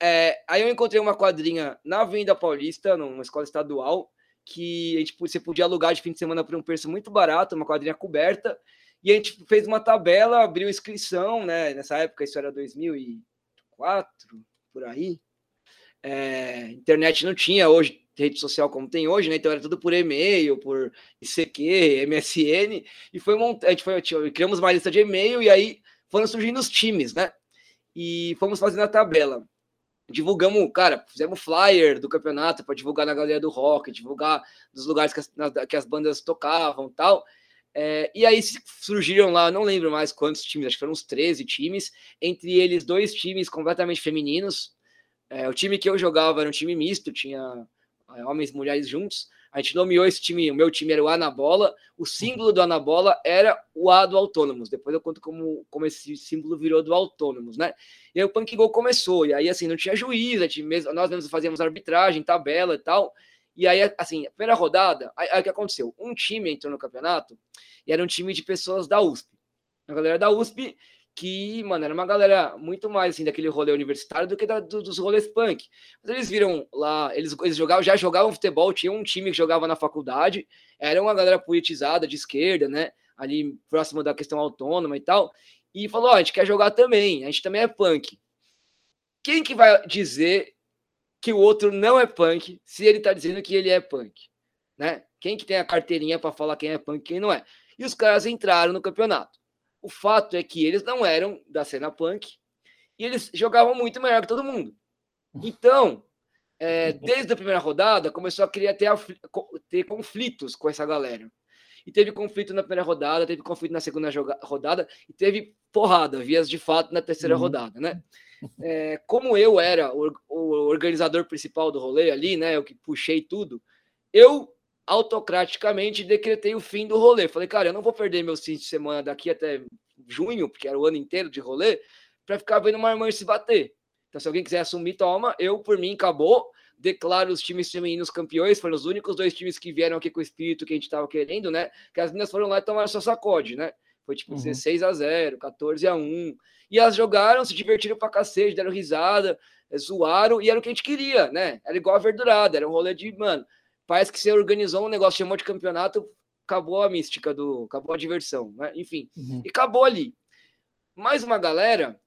É, aí eu encontrei uma quadrinha na Avenida Paulista, numa escola estadual, que a gente, você podia alugar de fim de semana por um preço muito barato, uma quadrinha coberta, e a gente fez uma tabela, abriu inscrição, né? Nessa época, isso era 2004, por aí. É, internet não tinha, hoje rede social como tem hoje, né? Então era tudo por e-mail, por ICQ, MSN, e foi montando, a gente foi, criamos uma lista de e-mail e aí foram surgindo os times, né? E fomos fazendo a tabela. Divulgamos, cara, fizemos flyer do campeonato para divulgar na galera do rock, divulgar dos lugares que as, que as bandas tocavam tal. É, e aí surgiram lá, não lembro mais quantos times, acho que foram uns 13 times, entre eles dois times completamente femininos. É, o time que eu jogava era um time misto, tinha homens e mulheres juntos. A gente nomeou esse time, o meu time era o Anabola, o símbolo do Anabola era o A do Autônomos. Depois eu conto como, como esse símbolo virou do Autônomos, né? E aí o Punk Go começou, e aí assim, não tinha juiz, a gente mesmo, nós mesmos fazíamos arbitragem, tabela e tal. E aí, assim, a primeira rodada, aí, aí o que aconteceu? Um time entrou no campeonato e era um time de pessoas da USP. A galera da USP que, mano, era uma galera muito mais assim daquele rolê universitário do que da, do, dos rolês punk. Mas eles viram lá, eles, eles jogavam, já jogavam futebol, tinha um time que jogava na faculdade, era uma galera politizada de esquerda, né? Ali próximo da questão autônoma e tal. E falou: ó, a gente quer jogar também, a gente também é punk. Quem que vai dizer que o outro não é punk se ele tá dizendo que ele é punk? Né? Quem que tem a carteirinha para falar quem é punk e quem não é? E os caras entraram no campeonato. O fato é que eles não eram da cena punk e eles jogavam muito melhor que todo mundo. Então, é, desde a primeira rodada, começou a criar ter, ter conflitos com essa galera. E teve conflito na primeira rodada, teve conflito na segunda rodada e teve porrada, vias de fato na terceira uhum. rodada, né? É, como eu era o, o, organizador principal do rolê ali, né? Eu que puxei tudo, eu autocraticamente decretei o fim do rolê. Falei, cara, eu não vou perder meu fim de semana daqui até junho, porque era o ano inteiro de rolê, para ficar vendo uma irmã se bater. Então, se alguém quiser assumir, toma. Eu, por mim, acabou. Declaro os times femininos campeões. Foram os únicos dois times que vieram aqui com o espírito que a gente estava querendo, né? Que as meninas foram lá e tomaram sua sacode, né? Foi tipo uhum. 16 a 0, 14 a 1. E elas jogaram, se divertiram pra cacete, deram risada, zoaram, e era o que a gente queria, né? Era igual a verdurada, era um rolê de, mano, parece que você organizou um negócio, chamou de campeonato, acabou a mística do. acabou a diversão, né? Enfim. Uhum. E acabou ali. Mais uma galera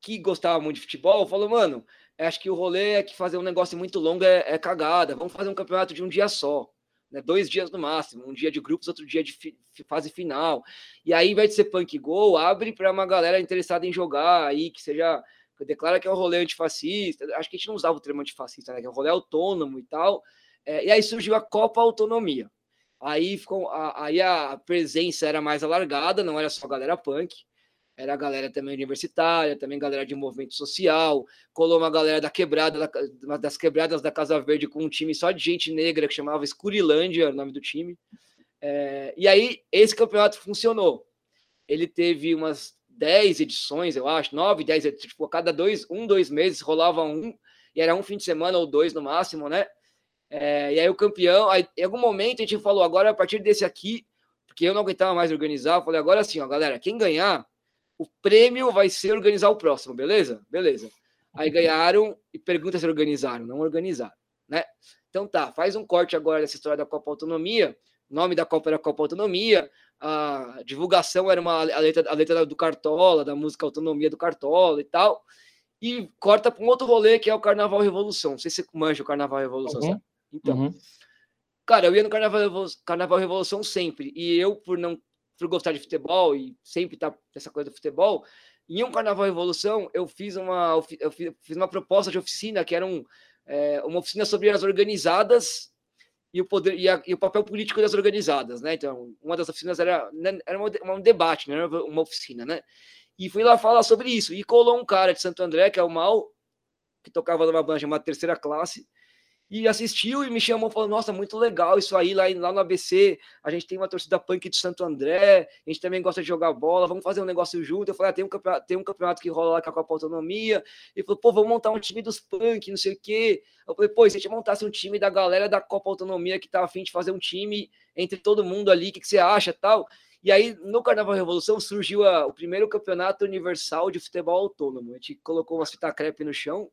que gostava muito de futebol, falou, mano, acho que o rolê é que fazer um negócio muito longo é, é cagada, vamos fazer um campeonato de um dia só. Né, dois dias no máximo, um dia de grupos, outro dia de fi, fase final. E aí, vai de ser punk gol, abre para uma galera interessada em jogar aí, que seja. Declara que é um rolê antifascista. Acho que a gente não usava o termo antifascista, né? Que é um rolê autônomo e tal. É, e aí surgiu a Copa Autonomia. Aí, ficou, a, aí a presença era mais alargada, não era só a galera punk era a galera também universitária, também galera de movimento social, colou uma galera da quebrada, da, das quebradas da Casa Verde com um time só de gente negra que chamava Escurilândia, o nome do time. É, e aí esse campeonato funcionou. Ele teve umas 10 edições, eu acho, 9, 10, tipo, a cada dois, um, dois meses rolava um, e era um fim de semana ou dois no máximo, né? É, e aí o campeão, aí, em algum momento a gente falou, agora a partir desse aqui, porque eu não aguentava mais organizar, eu falei, agora assim, ó, galera, quem ganhar o prêmio vai ser organizar o próximo, beleza? Beleza. Aí ganharam e pergunta se organizaram, não organizaram, né? Então tá, faz um corte agora dessa história da Copa Autonomia. O nome da Copa era Copa Autonomia, a divulgação era uma, a, letra, a letra do Cartola, da música Autonomia do Cartola e tal. E corta para um outro rolê que é o Carnaval Revolução. Não sei se você manja o Carnaval Revolução, uhum. sabe? Então, uhum. cara, eu ia no Carnaval, Carnaval Revolução sempre. E eu, por não por gostar de futebol e sempre tá nessa coisa do futebol, em um Carnaval Revolução, eu fiz uma, eu fiz uma proposta de oficina que era um, é, uma oficina sobre as organizadas e o poder e, a, e, o papel político das organizadas, né? Então, uma das oficinas era, né, era uma, um debate, não era uma oficina, né? E fui lá falar sobre isso. E colou um cara de Santo André, que é o Mal, que tocava numa banda chamada Terceira Classe, e assistiu e me chamou falou: Nossa, muito legal isso aí lá, lá no ABC. A gente tem uma torcida punk de Santo André, a gente também gosta de jogar bola, vamos fazer um negócio junto. Eu falei: ah, tem, um campeonato, tem um campeonato que rola lá com a Copa Autonomia. Ele falou: Pô, vamos montar um time dos punk, não sei o quê. Eu falei: Pô, se a gente montasse um time da galera da Copa Autonomia que tá afim de fazer um time entre todo mundo ali, o que, que você acha tal? E aí, no Carnaval Revolução, surgiu a, o primeiro campeonato universal de futebol autônomo. A gente colocou uma fita crepe no chão,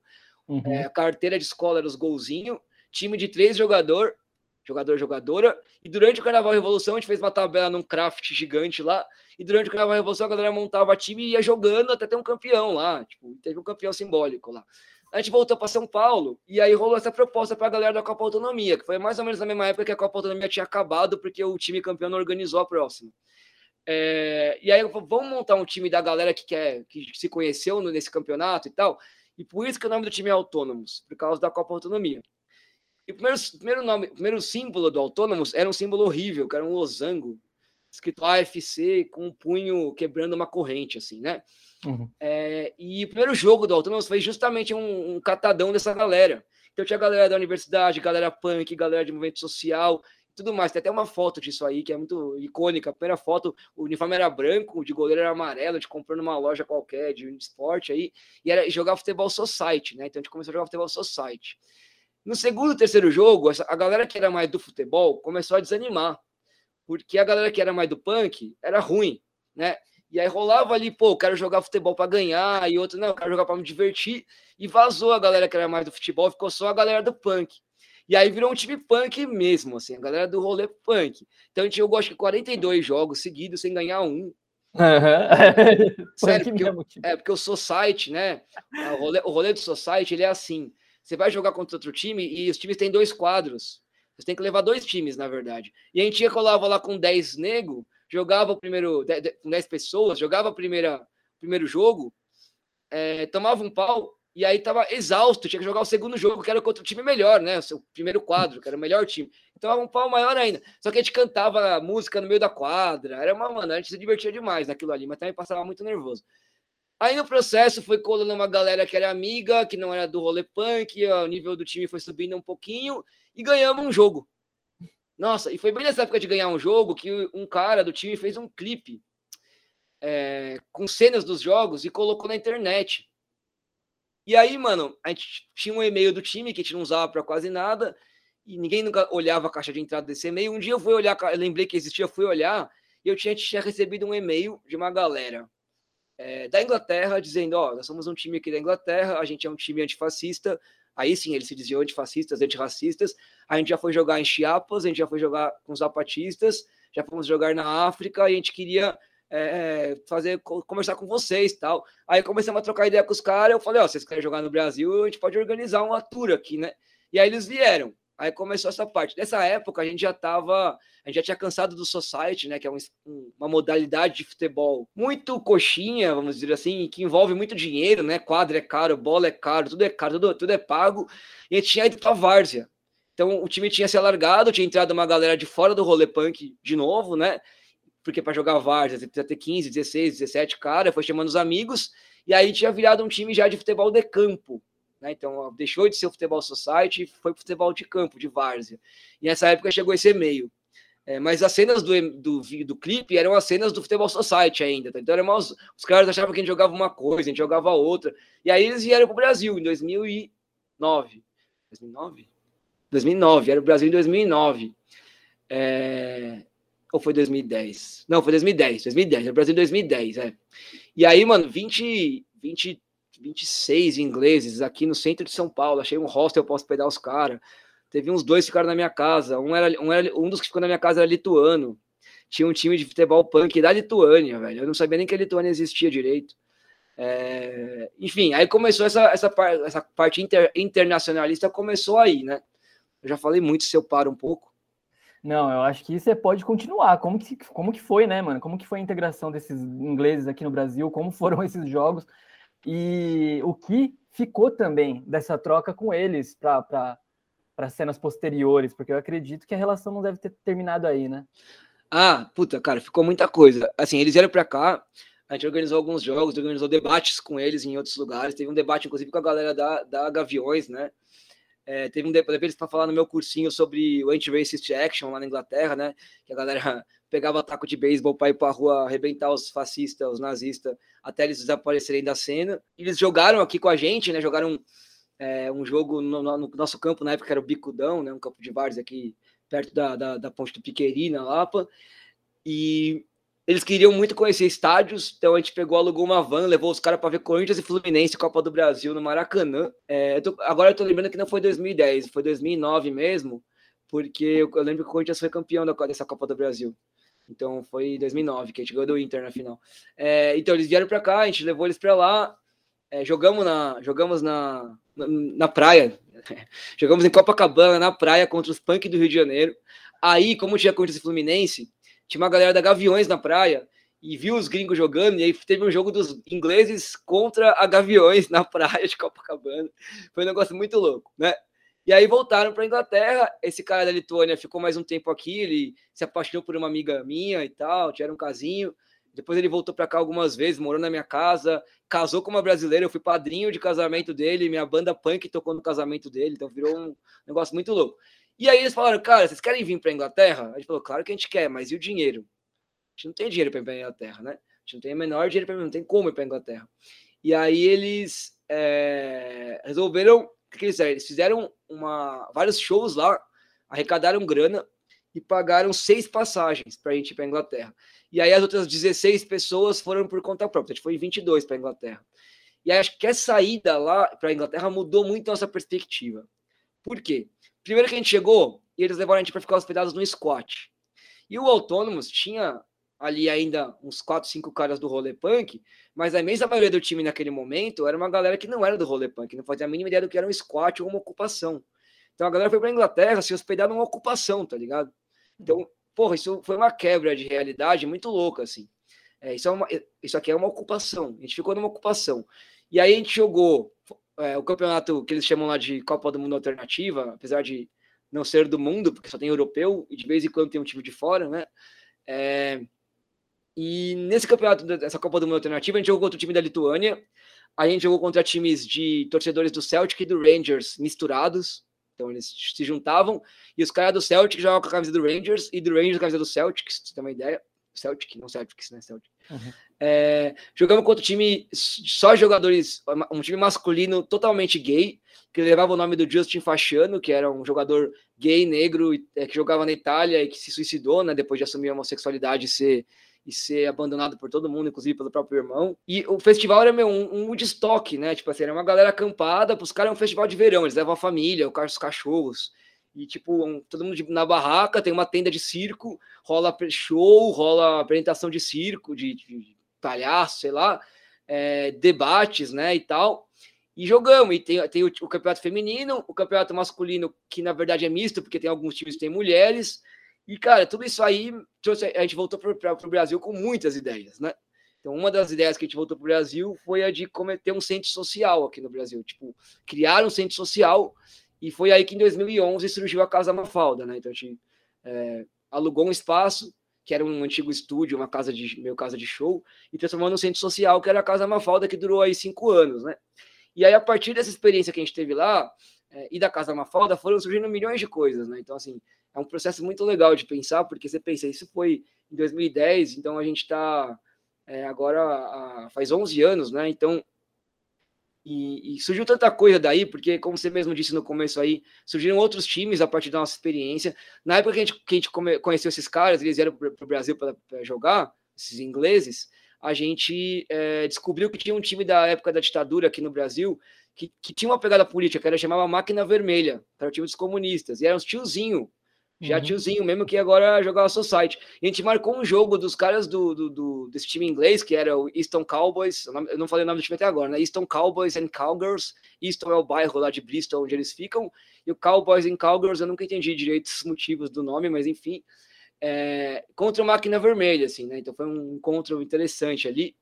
uhum. é, a carteira de escola era os golzinhos, time de três jogador, jogador, jogadora, e durante o Carnaval Revolução a gente fez uma tabela num craft gigante lá, e durante o Carnaval Revolução a galera montava time e ia jogando até ter um campeão lá, tipo, teve um campeão simbólico lá. A gente voltou para São Paulo e aí rolou essa proposta para a galera da Copa Autonomia, que foi mais ou menos na mesma época que a Copa Autonomia tinha acabado, porque o time campeão não organizou a próxima. É, e aí vamos montar um time da galera que quer que se conheceu nesse campeonato e tal. E por isso que o nome do time é Autônomos, por causa da Copa Autonomia. E o primeiro, primeiro, nome, primeiro símbolo do Autônomos era um símbolo horrível, que era um losango, escrito AFC, com um punho quebrando uma corrente, assim, né? Uhum. É, e o primeiro jogo do Autônomos foi justamente um, um, catadão dessa galera. Então tinha galera da universidade, galera punk, galera de movimento social, tudo mais. Tem até uma foto disso aí, que é muito icônica. A primeira foto, o uniforme era branco, de goleiro era amarelo, de comprando numa loja qualquer, de esporte aí, e era jogar futebol society, né? Então a gente começou a jogar futebol society. No segundo, terceiro jogo, a galera que era mais do futebol começou a desanimar, porque a galera que era mais do punk era ruim, né? E aí rolava ali, pô, quero jogar futebol para ganhar, e outro, não, quero jogar para me divertir, e vazou a galera que era mais do futebol, ficou só a galera do punk. E aí virou um time punk mesmo, assim, a galera do rolê punk. Então a gente jogou acho que 42 jogos seguidos sem ganhar um. Uhum. Sério, [LAUGHS] porque eu, é porque o Society, né? O rolê, o rolê do Society, ele é assim. Você vai jogar contra outro time e os times têm dois quadros. Você tem que levar dois times, na verdade. E a gente ia colava lá com 10 nego, jogava o primeiro, com 10 pessoas, jogava o primeira, primeiro jogo, é, tomava um pau e aí tava exausto, tinha que jogar o segundo jogo, que era contra o time melhor, né? O seu primeiro quadro, que era o melhor time. Então um pau maior ainda. Só que a gente cantava música no meio da quadra. Era uma, mano, a gente se divertia demais naquilo ali, mas também passava muito nervoso. Aí no processo foi colando uma galera que era amiga, que não era do rolê punk, o nível do time foi subindo um pouquinho e ganhamos um jogo. Nossa, e foi bem nessa época de ganhar um jogo que um cara do time fez um clipe. é, com cenas dos jogos e colocou na internet. E aí, mano, a gente tinha um e-mail do time que a gente não usava para quase nada e ninguém nunca olhava a caixa de entrada desse e-mail. Um dia eu fui olhar, eu lembrei que existia, fui olhar e eu tinha, tinha recebido um e-mail de uma galera é, da Inglaterra dizendo: Ó, oh, nós somos um time aqui da Inglaterra, a gente é um time antifascista. Aí sim, eles se diziam antifascistas, antirracistas. A gente já foi jogar em Chiapas, a gente já foi jogar com os zapatistas, já fomos jogar na África e a gente queria é, fazer conversar com vocês tal. Aí começamos a trocar ideia com os caras. Eu falei: Ó, oh, vocês querem jogar no Brasil? A gente pode organizar uma tour aqui, né? E aí eles vieram. Aí começou essa parte. Nessa época, a gente já estava, a gente já tinha cansado do society, né, que é um, uma modalidade de futebol muito coxinha, vamos dizer assim, que envolve muito dinheiro, né? Quadra é caro, bola é caro, tudo é caro, tudo, tudo é pago. E a gente tinha ido para várzea. Então o time tinha se alargado, tinha entrado uma galera de fora do rolê punk de novo, né? Porque para jogar várzea precisa ter 15, 16, 17 cara, foi chamando os amigos, e aí tinha virado um time já de futebol de campo. Né? Então, deixou de ser o futebol society e foi futebol de campo, de várzea. E nessa época chegou esse e-mail. É, mas as cenas do, do, do clipe eram as cenas do futebol society ainda. Tá? Então, eram os, os caras achavam que a gente jogava uma coisa, a gente jogava outra. E aí eles vieram para o Brasil em 2009. 2009? 2009, era o Brasil em 2009. É... Ou foi 2010? Não, foi 2010, 2010, era o Brasil em 2010, é. E aí, mano, 20, 20 26 ingleses aqui no centro de São Paulo. Achei um hostel para hospedar os caras. Teve uns dois que ficaram na minha casa. Um, era, um, era, um dos que ficou na minha casa era lituano. Tinha um time de futebol punk da Lituânia, velho. Eu não sabia nem que a Lituânia existia direito. É... Enfim, aí começou essa, essa, essa parte inter, internacionalista, começou aí, né? Eu já falei muito, se eu paro um pouco. Não, eu acho que você pode continuar. Como que, como que foi, né, mano? Como que foi a integração desses ingleses aqui no Brasil? Como foram [LAUGHS] esses jogos? E o que ficou também dessa troca com eles para cenas posteriores, porque eu acredito que a relação não deve ter terminado aí, né? Ah, puta, cara, ficou muita coisa. Assim, eles vieram para cá, a gente organizou alguns jogos, organizou debates com eles em outros lugares. Teve um debate, inclusive, com a galera da, da Gaviões, né? É, teve um eles para falar no meu cursinho sobre o Anti-Racist Action lá na Inglaterra, né? Que a galera [LAUGHS] pegava taco de beisebol para ir para a rua arrebentar os fascistas, os nazistas, até eles desaparecerem da cena. Eles jogaram aqui com a gente, né? Jogaram é, um jogo no, no, nosso campo, na época era o Bicudão, né? Um campo de vários aqui perto da, da, da ponte do Piqueri, na Lapa. E eles queriam muito conhecer estádios, então a gente pegou, alugou uma van, levou os caras para ver Corinthians e Fluminense, Copa do Brasil, no Maracanã. É, eu tô, agora eu tô lembrando que não foi 2010, foi 2009 mesmo, porque eu, eu lembro que o Corinthians foi campeão da, dessa Copa do Brasil. Então foi 2009 que a gente ganhou do Inter na final. É, então eles vieram para cá, a gente levou eles para lá, é, jogamos na jogamos na, na, na praia, [LAUGHS] jogamos em Copacabana na praia contra os Punk do Rio de Janeiro. Aí, como tinha contra esse Fluminense, tinha uma galera da Gaviões na praia e viu os gringos jogando, e aí teve um jogo dos ingleses contra a Gaviões na praia de [LAUGHS] Copacabana. Foi um negócio muito louco, né? E aí voltaram para Inglaterra. Esse cara da Lituânia ficou mais um tempo aqui. Ele se apaixonou por uma amiga minha e tal, tiveram um casinho. Depois ele voltou para cá algumas vezes, morou na minha casa, casou com uma brasileira. Eu fui padrinho de casamento dele. Minha banda punk tocou no casamento dele. Então virou um negócio muito louco. E aí eles falaram, cara, vocês querem vir para a Inglaterra? A gente falou, claro que a gente quer, mas e o dinheiro? A gente não tem dinheiro para ir para a Inglaterra, né? A gente não tem o menor dinheiro para não tem como ir para a Inglaterra. E aí eles é, resolveram o que eles fizeram? Eles fizeram uma, vários shows lá, arrecadaram grana e pagaram seis passagens para a gente ir para a Inglaterra. E aí as outras 16 pessoas foram por conta própria. A gente foi 22 para a Inglaterra. E acho que essa saída lá para a Inglaterra mudou muito a nossa perspectiva. Por quê? Primeiro que a gente chegou, eles levaram a gente para ficar hospedados no squat. E o Autônomos tinha ali ainda uns 4, 5 caras do rolê punk, mas a imensa maioria do time naquele momento era uma galera que não era do rolê punk, não fazia a mínima ideia do que era um squat ou uma ocupação. Então a galera foi para Inglaterra se hospedar numa ocupação, tá ligado? Então, porra, isso foi uma quebra de realidade muito louca, assim. É, isso, é uma, isso aqui é uma ocupação, a gente ficou numa ocupação. E aí a gente jogou é, o campeonato que eles chamam lá de Copa do Mundo Alternativa, apesar de não ser do mundo, porque só tem europeu, e de vez em quando tem um time de fora, né? É, e nesse campeonato, dessa Copa do Mundo Alternativa, a gente jogou contra o time da Lituânia, a gente jogou contra times de torcedores do Celtic e do Rangers misturados. Então eles se juntavam e os caras do Celtic jogavam com a camisa do Rangers e do Rangers com a camisa do Celtic, se você tem uma ideia. Celtic, não Celtics, né? Celtic. Uhum. É, jogamos contra um time só jogadores, um time masculino totalmente gay, que levava o nome do Justin Fasciano, que era um jogador gay, negro, é, que jogava na Itália e que se suicidou, né, depois de assumir a homossexualidade e ser, e ser abandonado por todo mundo, inclusive pelo próprio irmão. E o festival era meu, um, um Woodstock, né, tipo assim, era uma galera acampada, os caras é um festival de verão, eles levam a família, os cachorros, e tipo, um, todo mundo na barraca, tem uma tenda de circo, rola show, rola apresentação de circo, de, de palhaço, sei lá, é, debates, né, e tal. E jogamos, e tem, tem o, o, campeonato feminino, o campeonato masculino, que na verdade é misto, porque tem alguns times que tem mulheres. E, cara, tudo isso aí, trouxe, a gente voltou para o Brasil com muitas ideias, né? Então, uma das ideias que a gente voltou para o Brasil foi a de cometer um centro social aqui no Brasil, tipo, criar um centro social, e foi aí que em 2011 surgiu a Casa Mafalda, né? Então, a gente é, alugou um espaço, que era um antigo estúdio, uma casa de meu casa de show, e transformou num centro social, que era a Casa Mafalda, que durou aí cinco anos, né? E aí, a partir dessa experiência que a gente teve lá, é, e da Casa Mafalda, foram surgindo milhões de coisas, né? Então, assim, é um processo muito legal de pensar, porque você pensa, isso foi em 2010, então a gente está é, agora a, faz 11 anos, né? Então, e, e, surgiu tanta coisa daí, porque, como você mesmo disse no começo aí, surgiram outros times a partir da nossa experiência. Na época que a gente, que a gente conheceu esses caras, eles vieram para o Brasil para jogar, esses ingleses, a gente é, descobriu que tinha um time da época da ditadura aqui no Brasil que, que tinha uma pegada política, que era chamava Máquina Vermelha, que era o time dos comunistas, e eram uns tiozinho, já uhum. tiozinho, mesmo que agora jogava Society. E a gente marcou um jogo dos caras do, do, do, desse time inglês, que era o Easton Cowboys, eu não falei o nome do time até agora, né? Easton Cowboys and Cowgirls. Easton é o bairro lá de Bristol, onde eles ficam, e o Cowboys and Cowgirls, eu nunca entendi direito os motivos do nome, mas enfim, é, contra a Máquina Vermelha, assim, né? Então foi um encontro interessante ali.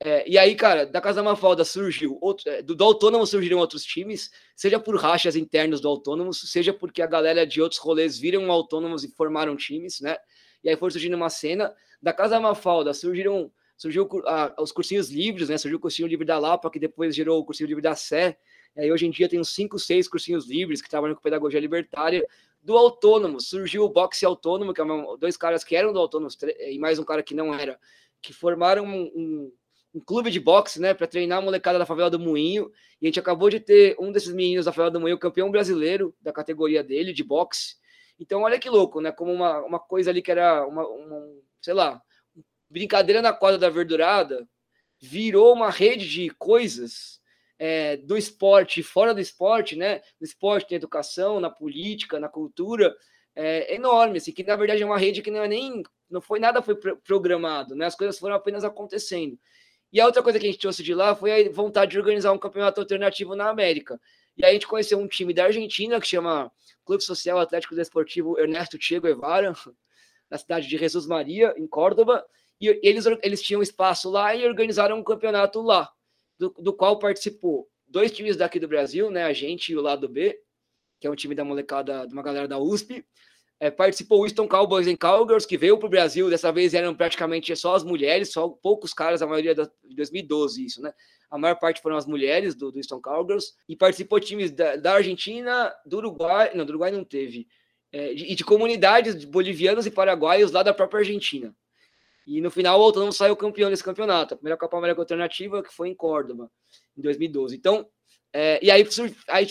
É, e aí, cara, da Casa da Mafalda surgiu, outro, é, do, do Autônomo surgiram outros times, seja por rachas internos do Autônomos, seja porque a galera de outros rolês viram Autônomos e formaram times, né? E aí foi surgindo uma cena. Da Casa da Mafalda surgiram surgiu a, os cursinhos livres, né? Surgiu o cursinho livre da Lapa, que depois gerou o cursinho livre da Sé. E aí hoje em dia tem uns 5, 6 cursinhos livres que trabalham com pedagogia libertária. Do autônomo, surgiu o boxe autônomo, que é uma, dois caras que eram do autônomo e mais um cara que não era, que formaram um, um um clube de boxe, né, para treinar a molecada da favela do Moinho. E a gente acabou de ter um desses meninos da favela do Moinho, campeão brasileiro da categoria dele, de boxe. Então, olha que louco, né? Como uma, uma coisa ali que era uma, uma sei lá, brincadeira na quadra da verdurada virou uma rede de coisas é, do esporte fora do esporte, né? No esporte, na educação, na política, na cultura, é enorme, assim, que na verdade é uma rede que não é nem, não foi nada foi programado, né? As coisas foram apenas acontecendo. E a outra coisa que a gente trouxe de lá foi a vontade de organizar um campeonato alternativo na América. E a gente conheceu um time da Argentina que chama Clube Social Atlético Desportivo Ernesto Che Guevara, [LAUGHS] na cidade de Jesus Maria, em Córdoba. E eles, eles tinham espaço lá e organizaram um campeonato lá, do, do qual participou dois times daqui do Brasil, né? A gente e o lado B, que é um time da molecada, de uma galera da USP, é, participou o Easton Cowboys and Cowgirls, que veio para o Brasil. Dessa vez eram praticamente só as mulheres, só poucos caras, a maioria de 2012, isso, né? A maior parte foram as mulheres do, do Easton Cowgirls. E participou times da, da, Argentina, do Uruguai, não, do Uruguai não teve, é, e de, de, comunidades bolivianos e paraguaios lá da própria Argentina. E no final, o Autônomo saiu campeão desse campeonato, a primeira Copa América Alternativa, que foi em Córdoba, em 2012. Então, é, e aí, aí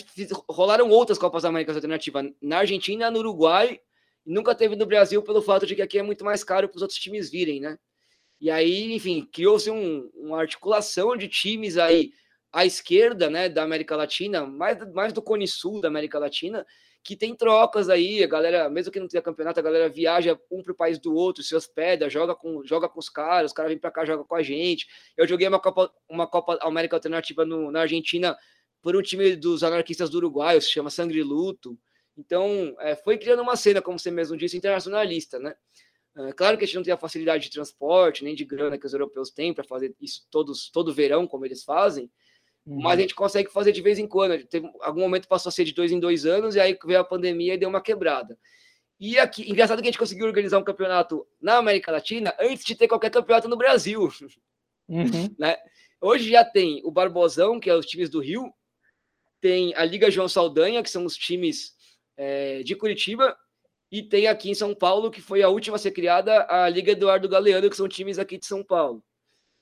rolaram outras Copas Américas Alternativas na Argentina, no Uruguai nunca teve no Brasil pelo fato de que aqui é muito mais caro para os outros times virem, né? E aí, enfim, criou-se um, uma articulação de times aí à esquerda, né, da América Latina, mais, mais do Cone Sul da América Latina, que tem trocas aí, a galera, mesmo que não tenha campeonato, a galera viaja um para o país do outro, se hospeda, joga com, joga com os caras, os caras vêm para cá, joga com a gente. Eu joguei uma Copa, uma Copa América Alternativa no, na Argentina por um time dos anarquistas do Uruguai, se chama Sangre Luto. Então, é, foi criando uma cena, como você mesmo disse, internacionalista, né? É, claro que a gente não tem a facilidade de transporte, nem de grana que os europeus têm para fazer isso todos, todo verão, como eles fazem, uhum. mas a gente consegue fazer de vez em quando. Teve, algum momento passou a ser de dois em dois anos, e aí veio a pandemia e deu uma quebrada. E aqui, engraçado que a gente conseguiu organizar um campeonato na América Latina antes de ter qualquer campeonato no Brasil. [LAUGHS] Uhum. Né? Hoje já tem o Barbosão, que é os times do Rio, tem a Liga João Saldanha, que são os times é, de Curitiba, e tem aqui em São Paulo, que foi a última a ser criada, a Liga Eduardo Galeano, que são times aqui de São Paulo.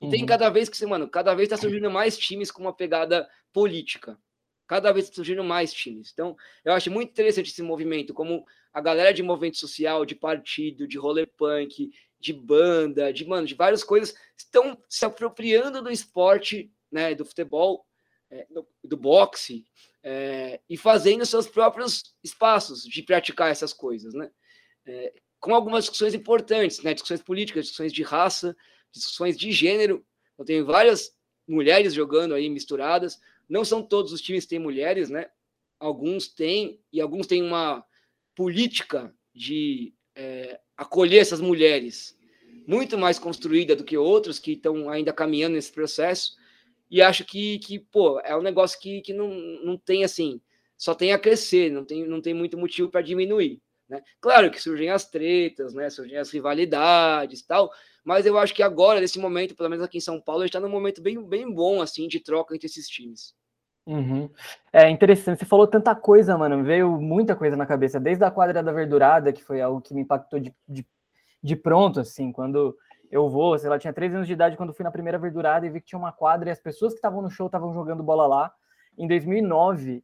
E uhum. tem cada vez que, mano, cada vez tá surgindo mais times com uma pegada política. Cada vez tá surgindo mais times. Então, eu acho muito interessante esse movimento, como a galera de movimento social, de partido, de rolê punk, de banda, de, mano, de várias coisas, estão se apropriando do esporte, né, do futebol, é, do, do boxe, é, e fazendo seus próprios espaços de praticar essas coisas, né? É, com algumas discussões importantes, né? Discussões políticas, discussões de raça, discussões de gênero. Eu tenho várias mulheres jogando aí misturadas. Não são todos os times que têm mulheres, né? Alguns têm, e alguns têm uma política de é, acolher essas mulheres muito mais construída do que outros que estão ainda caminhando nesse processo. E acho que, que pô, é um negócio que, que não, não tem assim, só tem a crescer, não tem, não tem muito motivo para diminuir. Né? Claro que surgem as tretas, né? surgem as rivalidades tal, mas eu acho que agora, nesse momento, pelo menos aqui em São Paulo, está num momento bem, bem bom assim de troca entre esses times. Uhum. É interessante, você falou tanta coisa, mano, veio muita coisa na cabeça, desde a quadra da verdurada, que foi algo que me impactou de, de, de pronto, assim, quando eu vou, sei lá, tinha 13 anos de idade quando fui na primeira verdurada e vi que tinha uma quadra e as pessoas que estavam no show estavam jogando bola lá. Em 2009,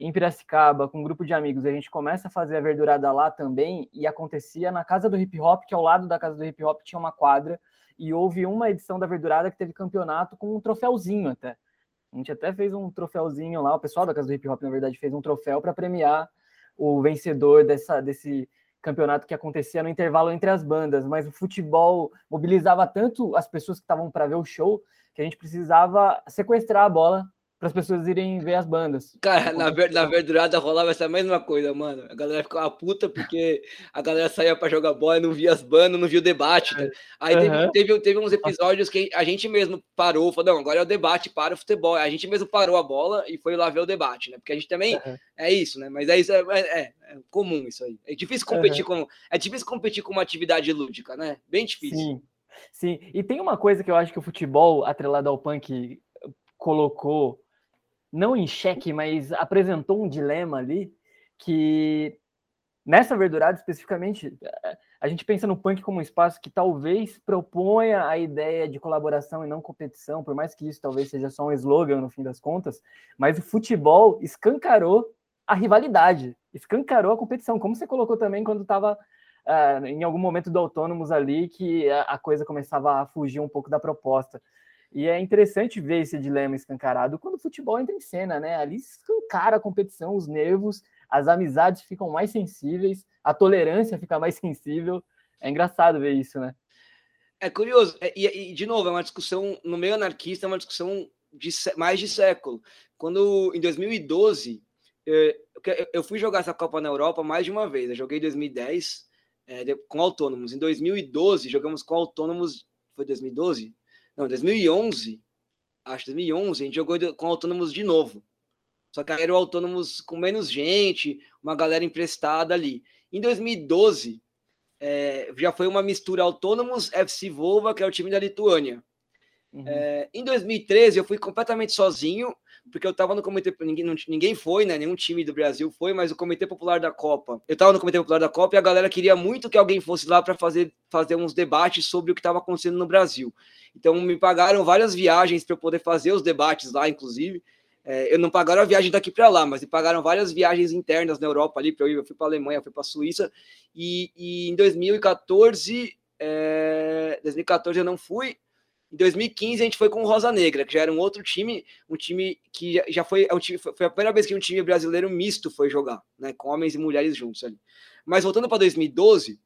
em Piracicaba, com um grupo de amigos, a gente começa a fazer a verdurada lá também e acontecia na casa do hip hop, que ao lado da casa do hip hop tinha uma quadra e houve uma edição da verdurada que teve campeonato com um troféuzinho até. A gente até fez um troféuzinho lá, o pessoal da casa do hip hop, na verdade, fez um troféu para premiar o vencedor dessa, desse campeonato que acontecia no intervalo entre as bandas, mas o futebol mobilizava tanto as pessoas que estavam para ver o show que a gente precisava sequestrar a bola para as pessoas irem ver as bandas. Cara, na, ver, na verdurada rolava essa mesma coisa, mano. A galera ficava puta porque a galera saía para jogar bola e não via as bandas, não via o debate. Tá? Aí uhum. teve, teve, teve, uns episódios que a gente mesmo parou, falou, não, agora é o debate para o futebol. A gente mesmo parou a bola e foi lá ver o debate, né? Porque a gente também uhum. é isso, né? Mas é isso, é, é, é comum isso aí. É difícil competir uhum. com é difícil competir com uma atividade lúdica, né? Bem difícil. Sim. Sim, e tem uma coisa que eu acho que o futebol atrelado ao punk colocou não em xeque, mas apresentou um dilema ali que nessa verdurada especificamente a gente pensa no punk como um espaço que talvez proponha a ideia de colaboração e não competição, por mais que isso talvez seja só um slogan no fim das contas, mas o futebol escancarou a rivalidade, escancarou a competição, como você colocou também quando estava uh, ah, em algum momento do Autônomos ali, que a, a coisa começava a fugir um pouco da proposta. E é interessante ver esse dilema escancarado quando o futebol entra em cena, né? Ali escancara a competição, os nervos, as amizades ficam mais sensíveis, a tolerância fica mais [LAUGHS] sensível. É engraçado ver isso, né? É curioso. É, e, e de novo, é uma discussão no meio anarquista, é uma discussão de mais de século. Quando em 2012 eu, eu fui jogar essa Copa na Europa mais de uma vez. Eu joguei em 2010 é, com autônomos. Em 2012 jogamos com autônomos. Foi 2012? Não, 2011, acho 2011, a gente jogou com autônomos de novo. Só que eram autônomos com menos gente, uma galera emprestada ali. Em 2012, é, já foi uma mistura autônomos FC Volva, que é o time da Lituânia. Uhum. É, em 2013, eu fui completamente sozinho, porque eu estava no comitê, ninguém, não, ninguém foi, né? Nenhum time do Brasil foi, mas o comitê popular da Copa. Eu estava no comitê popular da Copa e a galera queria muito que alguém fosse lá para fazer, fazer uns debates sobre o que estava acontecendo no Brasil. Então me pagaram várias viagens para eu poder fazer os debates lá, inclusive. É, eu não pagaram a viagem daqui para lá, mas me pagaram várias viagens internas na Europa ali para eu ir. Eu fui para Alemanha, fui para a Suíça e, e, em 2014, é, 2014 eu não fui. Em 2015 a gente foi com o Rosa Negra, que já era um outro time, um time que já foi, é um time, foi a primeira vez que um time brasileiro misto foi jogar, né, com homens e mulheres juntos ali. Mas voltando para 2012,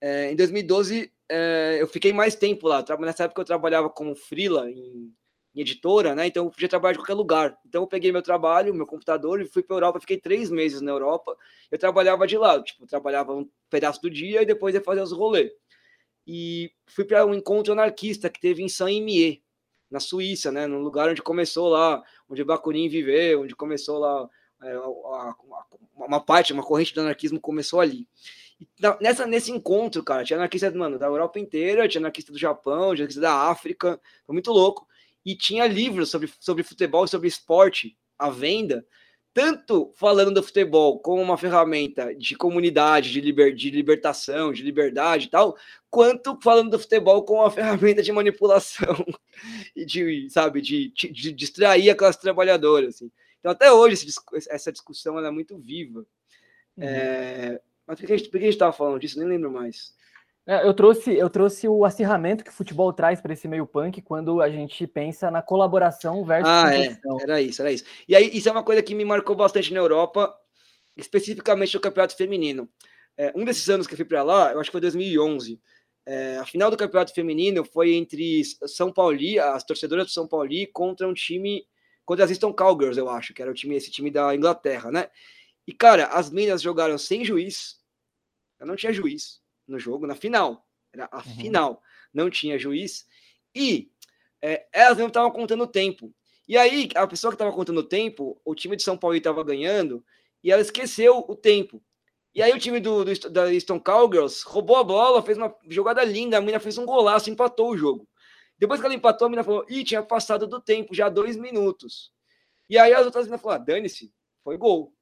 é, em 2012 é, eu fiquei mais tempo lá. Nessa época eu trabalhava como freela em, em, editora, né? Então eu podia trabalhar de qualquer lugar. Então eu peguei meu trabalho, meu computador e fui para Europa. Fiquei três meses na Europa. Eu trabalhava de lá, tipo, trabalhava um pedaço do dia e depois ia fazer os rolês e fui para um encontro anarquista que teve em Saint-Imier, na Suíça, né, no lugar onde começou lá, onde Bakunin viveu, onde começou lá é, a, a, uma parte, uma corrente do anarquismo começou ali. Nessa, nesse encontro, cara, tinha anarquista mano, da Europa inteira, tinha anarquista do Japão, tinha anarquista da África, foi muito louco. E tinha livros sobre, sobre futebol e sobre esporte à venda tanto falando do futebol como uma ferramenta de comunidade, de, liber, de libertação, de liberdade e tal, quanto falando do futebol como uma [LAUGHS] ferramenta de manipulação e de, sabe, de, de, de distrair a classe trabalhadora. Assim. Então, até hoje, essa discussão é muito viva. Uhum. É... Mas por que a gente estava falando disso? Nem lembro mais. É, eu trouxe, eu trouxe o acirramento que o futebol traz para esse meio punk quando a gente pensa na colaboração versus ah, é. Era isso, era isso. E aí, isso é uma coisa que me marcou bastante na Europa, especificamente no campeonato feminino. É, um desses anos que eu fui para lá, eu acho que foi 2011. É, a final do campeonato feminino foi entre São Paulo, as torcedoras do São Paulo contra um time, contra as Easton Cowgirls, eu acho, que era o time, esse time da Inglaterra, né? E cara, as meninas jogaram sem juiz, eu não tinha juiz no jogo, na final. Era a uhum. final. Não tinha juiz. E é, elas não estavam contando o tempo. E aí, a pessoa que estava contando o tempo, o time de São Paulo estava ganhando, e ela esqueceu o tempo. E aí o time do, do, da Stone Cowgirls roubou a bola, fez uma jogada linda, a mina fez um golaço, empatou o jogo. Depois que ela empatou, a mina falou, ih, tinha passado do tempo, já dois minutos. E aí as outras meninas falaram, ah, dane-se, foi gol.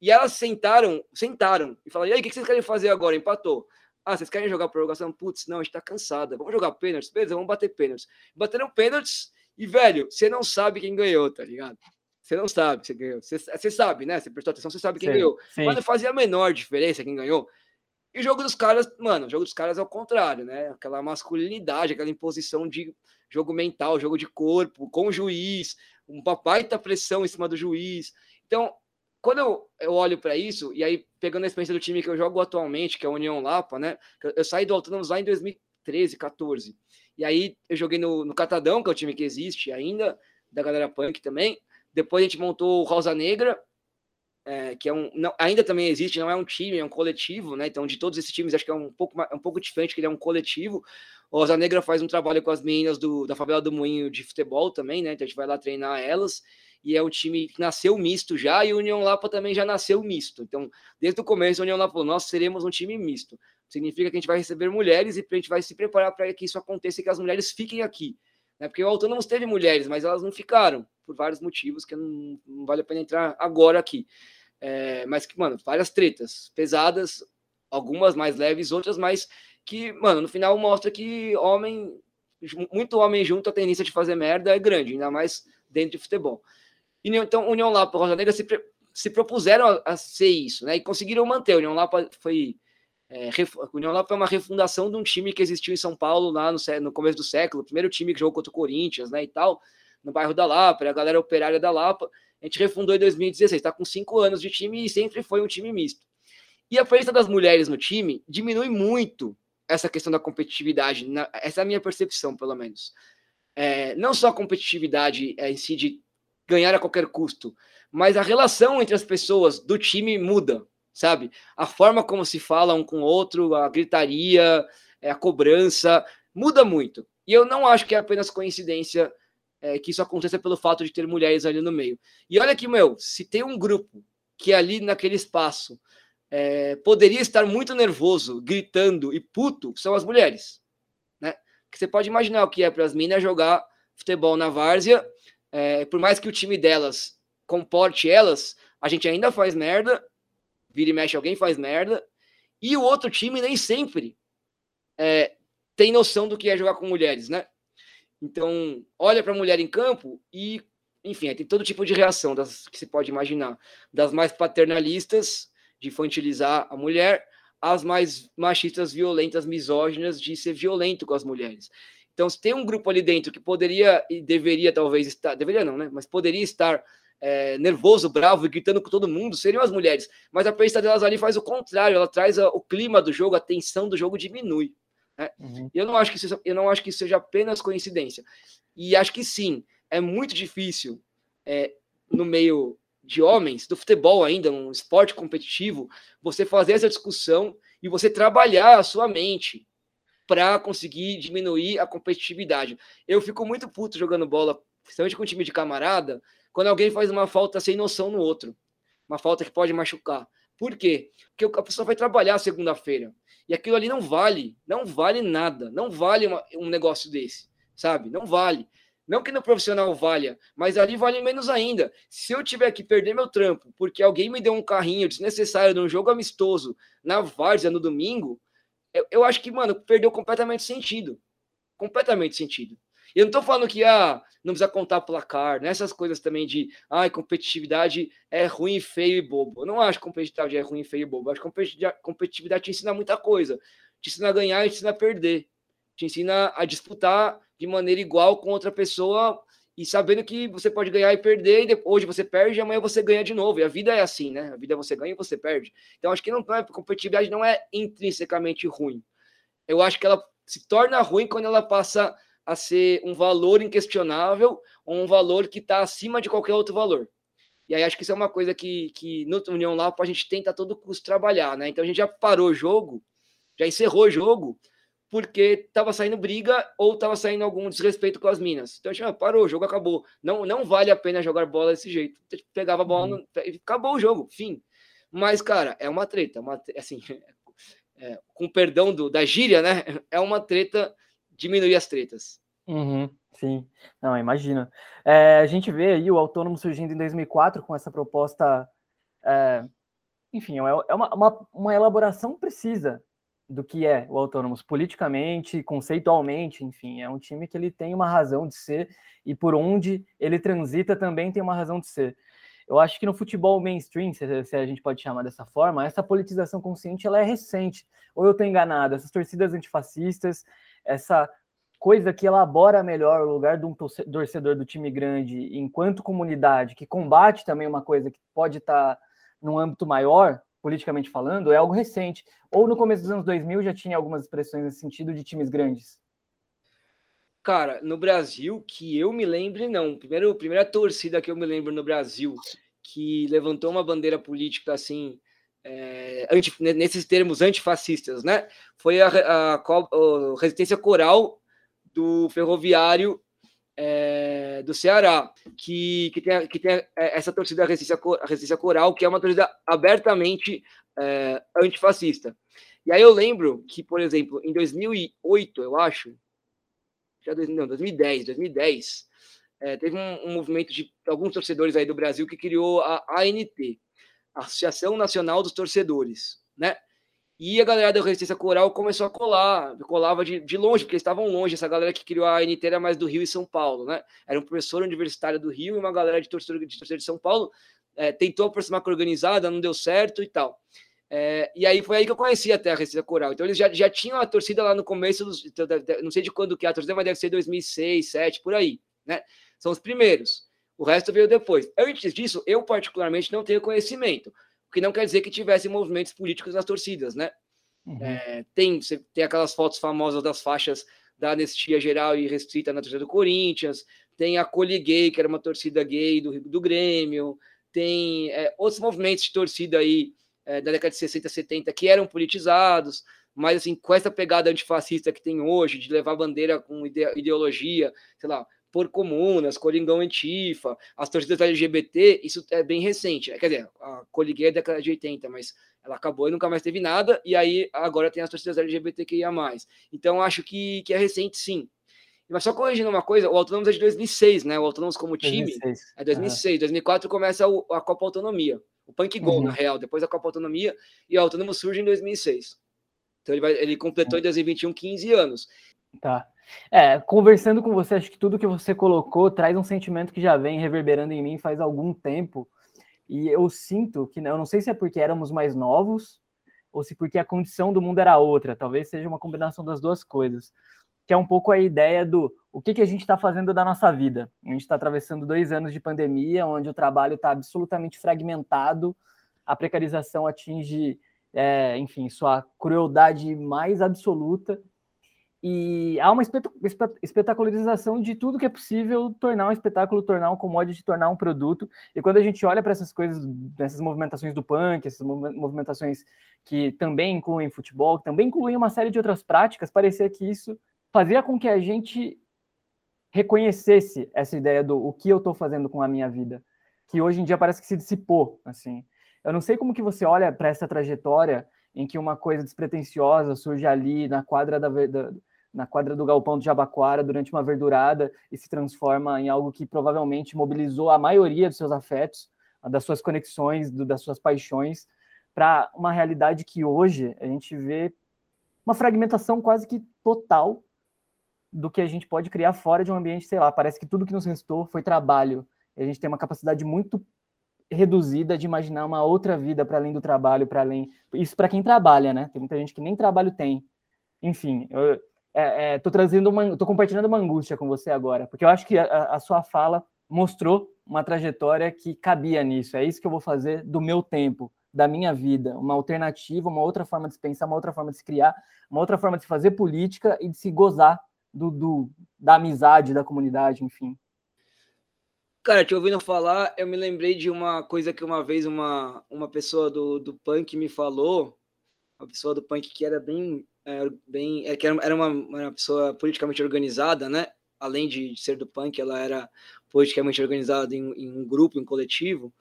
E elas sentaram, sentaram, e falaram, e aí, o que vocês querem fazer agora? Empatou. Ah, vocês querem jogar prorrogação? Putz, não, a gente tá cansada. Vamos jogar pênaltis? Beleza, vamos bater pênaltis. Bateram pênaltis e, velho, você não sabe quem ganhou, tá ligado? Você não sabe você ganhou. Você, você sabe, né? Você prestou atenção, você sabe quem sim, ganhou. Sim. Mas não fazia a menor diferença quem ganhou. E o jogo dos caras, mano, o jogo dos caras é o contrário, né? Aquela masculinidade, aquela imposição de jogo mental, jogo de corpo, com o juiz, um papai tá pressão em cima do juiz. Então, quando eu, eu olho para isso, e aí pegando a experiência do time que eu jogo atualmente, que é a União Lapa, né? Eu saí do Autônomos lá em 2013, 14. E aí eu joguei no, no Catadão, que é o time que existe ainda, da galera punk também. Depois a gente montou o Rosa Negra, é, que é um, não, ainda também existe, não é um time, é um coletivo, né? Então, de todos esses times, acho que é um pouco, é um pouco diferente, que ele é um coletivo. O Rosa Negra faz um trabalho com as meninas do, da favela do Moinho de futebol também, né? Então a gente vai lá treinar elas e é um time que nasceu misto já, e o União Lapa também já nasceu misto. Então, desde o começo, a União Lapa falou: nós seremos um time misto. Significa que a gente vai receber mulheres e a gente vai se preparar para que isso aconteça e que as mulheres fiquem aqui. Né? Porque o Autônomos teve mulheres, mas elas não ficaram, por vários motivos que não, não vale a pena entrar agora aqui. É, mas que, mano, várias tretas pesadas, algumas mais leves, outras mais que, mano, no final mostra que homem, muito homem junto, a tendência de fazer merda é grande, ainda mais dentro de futebol. E, então, União Lapa e Rosa Negra se, se propuseram a, a, ser isso, né? E conseguiram manter. União Lapa foi. É, ref, União Lapa é uma refundação de um time que existiu em São Paulo lá no, no começo do século, o primeiro time que jogou contra o Corinthians, né? E tal, no bairro da Lapa, a galera operária da Lapa. A gente refundou em 2016, está com cinco anos de time e sempre foi um time misto. E a presença das mulheres no time diminui muito essa questão da competitividade, na, essa é a minha percepção, pelo menos. É, não só a competitividade é, em si de ganhar a qualquer custo, mas a relação entre as pessoas do time muda, sabe? A forma como se fala um com o outro, a gritaria, é, a cobrança, muda muito. E eu não acho que é apenas coincidência é, que isso aconteça pelo fato de ter mulheres ali no meio. E olha que, meu, se tem um grupo que ali naquele espaço é, poderia estar muito nervoso, gritando e puto, são as mulheres. Né? Que você pode imaginar o que é para as minas jogar futebol na várzea é, por mais que o time delas comporte elas, a gente ainda faz merda, vira e mexe alguém faz merda, e o outro time nem sempre é, tem noção do que é jogar com mulheres, né? Então, olha para a mulher em campo e, enfim, tem todo tipo de reação das, que se pode imaginar, das mais paternalistas, de infantilizar a mulher, às mais machistas, violentas, misóginas, de ser violento com as mulheres. Então, se tem um grupo ali dentro que poderia e deveria talvez estar, deveria não, né? Mas poderia estar é, nervoso, bravo e gritando com todo mundo, seriam as mulheres. Mas a presença delas ali faz o contrário, ela traz a, o clima do jogo, a tensão do jogo diminui. Né? Uhum. Eu não, acho que isso, eu não acho que seja apenas coincidência. E acho que sim, é muito difícil é, no meio de homens, do futebol ainda, um esporte competitivo, você fazer essa discussão e você trabalhar a sua mente para conseguir diminuir a competitividade. Eu fico muito puto jogando bola, principalmente com um time de camarada, quando alguém faz uma falta sem noção no outro. Uma falta que pode machucar. Por quê? Porque a pessoa vai trabalhar segunda-feira. E aquilo ali não vale, não vale nada, não vale uma, um negócio desse, sabe? Não vale. Não que no profissional valha, mas ali vale menos ainda. Se eu tiver que perder meu trampo porque alguém me deu um carrinho desnecessário num jogo amistoso na várzea no domingo, eu, eu acho que, mano, perdeu completamente sentido. Completamente sentido. E eu não tô falando que ah, não precisa contar placar, nessas né? coisas também de ah, competitividade é ruim, feio e bobo. Eu não acho que competitividade é ruim, feio e bobo. Eu acho que competitividade te ensina muita coisa. Te ensina a ganhar e te ensina a perder. Te ensina a disputar de maneira igual com outra pessoa e sabendo que você pode ganhar e perder, e hoje você perde, amanhã você ganha de novo. E a vida é assim, né? A vida você ganha e você perde. Então acho que não, não é competitividade não é intrinsecamente ruim. Eu acho que ela se torna ruim quando ela passa a ser um valor inquestionável ou um valor que está acima de qualquer outro valor. E aí acho que isso é uma coisa que, que no União lá a gente tenta a todo custo trabalhar, né? Então a gente já parou o jogo, já encerrou o jogo, porque estava saindo briga ou estava saindo algum desrespeito com as minas. Então a gente ah, parou, o jogo acabou. Não, não vale a pena jogar bola desse jeito. Pegava a bola, uhum. no, acabou o jogo, fim. Mas, cara, é uma treta, uma, assim, [LAUGHS] é, com perdão do, da gíria, né? É uma treta diminuir as tretas. Uhum, sim, não, imagina. É, a gente vê aí o autônomo surgindo em 2004 com essa proposta, é, enfim, é, é uma, uma, uma, elaboração precisa do que é o autônomos politicamente, conceitualmente, enfim, é um time que ele tem uma razão de ser e por onde ele transita também tem uma razão de ser. Eu acho que no futebol mainstream, se a gente pode chamar dessa forma, essa politização consciente ela é recente. Ou eu estou enganado? Essas torcidas antifascistas, essa coisa que elabora melhor o lugar de um torcedor do time grande enquanto comunidade, que combate também uma coisa que pode estar tá num âmbito maior, politicamente falando, é algo recente. Ou no começo dos anos 2000 já tinha algumas expressões nesse sentido de times grandes? Cara, no Brasil, que eu me lembre, não. Primeiro, primeira torcida que eu me lembro no Brasil que levantou uma bandeira política assim, é, anti, nesses termos antifascistas, né? Foi a, a, a resistência coral do ferroviário é, do Ceará, que, que, tem, que tem essa torcida resistência, resistência coral, que é uma torcida abertamente é, antifascista. E aí eu lembro que, por exemplo, em 2008, eu acho, já não, 2010, 2010, é, teve um, um, movimento de alguns torcedores aí do Brasil que criou a ANT, Associação Nacional dos Torcedores, né? E a galera da Resistência Coral começou a colar, colava de, de longe, porque eles estavam longe. Essa galera que criou a ANT era mais do Rio e São Paulo, né? Era um professor universitário do Rio e uma galera de torcedor de, torcedor de São Paulo. É, tentou aproximar com a organizada, não deu certo e tal. É, e aí foi aí que eu conheci até a Resistência Coral. Então eles já, já tinham a torcida lá no começo, dos, então, não sei de quando que é a torcida, mas deve ser 2006, 2007, por aí, né? São os primeiros. O resto veio depois. Antes disso, eu particularmente não tenho conhecimento, o que não quer dizer que tivesse movimentos políticos nas torcidas, né? Uhum. É, tem, tem aquelas fotos famosas das faixas da anistia geral e restrita na torcida do Corinthians, tem a Coli Gay, que era uma torcida gay do, do Grêmio, tem é, outros movimentos de torcida aí é, da década de 60, 70 que eram politizados, mas assim, com essa pegada antifascista que tem hoje, de levar bandeira com ideologia, sei lá, por comunas, Coringão Antifa, as torcidas LGBT, isso é bem recente. Quer dizer, a Coliguei é da década de 80, mas ela acabou e nunca mais teve nada, e aí agora tem as torcidas LGBTQIA+. Então acho que, que é recente sim. Mas só corrigindo uma coisa, o Autônomos é de 2006, né? O Autônomos como time 2006. é 2006. Uhum. 2004 começa a Copa Autonomia. O Punk Gol, uhum. na real, depois da Copa Autonomia, e o Autônomo surge em 2006. Então ele, vai, ele completou em 2021 15 anos. Tá. É, conversando com você, acho que tudo que você colocou traz um sentimento que já vem reverberando em mim faz algum tempo. E eu sinto que, eu não sei se é porque éramos mais novos ou se porque a condição do mundo era outra. Talvez seja uma combinação das duas coisas. Que é um pouco a ideia do o que, que a gente está fazendo da nossa vida. A gente está atravessando dois anos de pandemia, onde o trabalho está absolutamente fragmentado, a precarização atinge, é, enfim, sua crueldade mais absoluta e há uma espetacularização de tudo que é possível tornar um espetáculo, tornar um commodity, tornar um produto. E quando a gente olha para essas coisas, essas movimentações do punk, essas movimentações que também incluem futebol, que também incluem uma série de outras práticas, parecia que isso fazia com que a gente reconhecesse essa ideia do o que eu estou fazendo com a minha vida, que hoje em dia parece que se dissipou, assim. Eu não sei como que você olha para essa trajetória em que uma coisa despretensiosa surge ali na quadra da, da na quadra do Galpão de Jabaquara durante uma verdurada e se transforma em algo que provavelmente mobilizou a maioria dos seus afetos, das suas conexões, do, das suas paixões, para uma realidade que hoje a gente vê uma fragmentação quase que total do que a gente pode criar fora de um ambiente, sei lá, parece que tudo que nos restou foi trabalho. E a gente tem uma capacidade muito reduzida de imaginar uma outra vida para além do trabalho, para além. Isso para quem trabalha, né? Tem muita gente que nem trabalho tem. Enfim, eu é, é, tô trazendo uma, tô compartilhando uma angústia com você agora, porque eu acho que a, a sua fala mostrou uma trajetória que cabia nisso. É isso que eu vou fazer do meu tempo, da minha vida, uma alternativa, uma outra forma de se pensar, uma outra forma de se criar, uma outra forma de fazer política e de se gozar do, do da amizade, da comunidade, enfim. Cara, te ouvindo falar, eu me lembrei de uma coisa que uma vez uma, uma pessoa do, do punk me falou, uma pessoa do punk que era bem, é, bem é, que era, uma, uma pessoa politicamente organizada, né? Além de ser do punk, ela era politicamente organizada em, em um grupo, em um coletivo.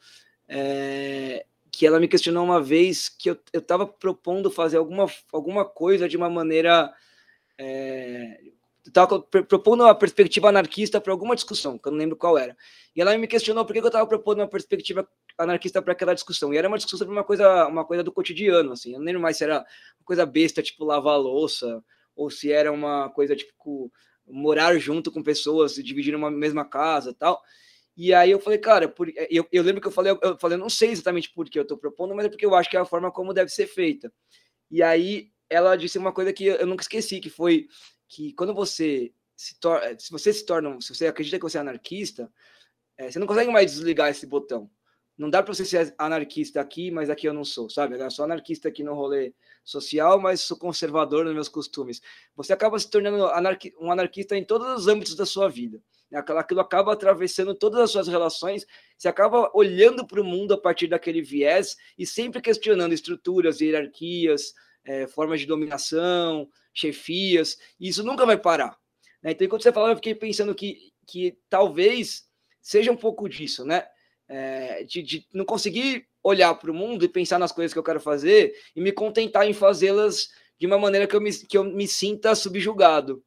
É, que ela me questionou uma vez que eu estava propondo fazer alguma, alguma coisa de uma maneira é, estava propondo uma perspectiva anarquista para alguma discussão, que eu não lembro qual era. E ela me questionou por que eu estava propondo uma perspectiva anarquista para aquela discussão. E era uma discussão sobre uma coisa, uma coisa do cotidiano, assim. Eu não lembro mais se era uma coisa besta, tipo lavar louça, ou se era uma coisa tipo morar junto com pessoas, dividir uma mesma casa, tal. E aí eu falei, cara, por... eu, eu lembro que eu falei, eu falei, não sei exatamente por que eu estou propondo, mas é porque eu acho que é a forma como deve ser feita. E aí ela disse uma coisa que eu nunca esqueci, que foi que quando você se torna, se você se torna, se você acredita que você é anarquista, é, você não consegue mais desligar esse botão. Não dá para você ser anarquista aqui, mas aqui eu não sou, sabe? Eu sou anarquista aqui no rolê social, mas sou conservador nos meus costumes. Você acaba se tornando anarqui um anarquista em todos os âmbitos da sua vida. Aquilo acaba atravessando todas as suas relações, você acaba olhando para o mundo a partir daquele viés e sempre questionando estruturas, hierarquias, é, formas de dominação, chefias, e isso nunca vai parar. Né? Então, enquanto você falava, eu fiquei pensando que, que talvez seja um pouco disso, né? É, de, de não conseguir olhar para o mundo e pensar nas coisas que eu quero fazer e me contentar em fazê-las de uma maneira que eu, me, que eu me sinta subjugado.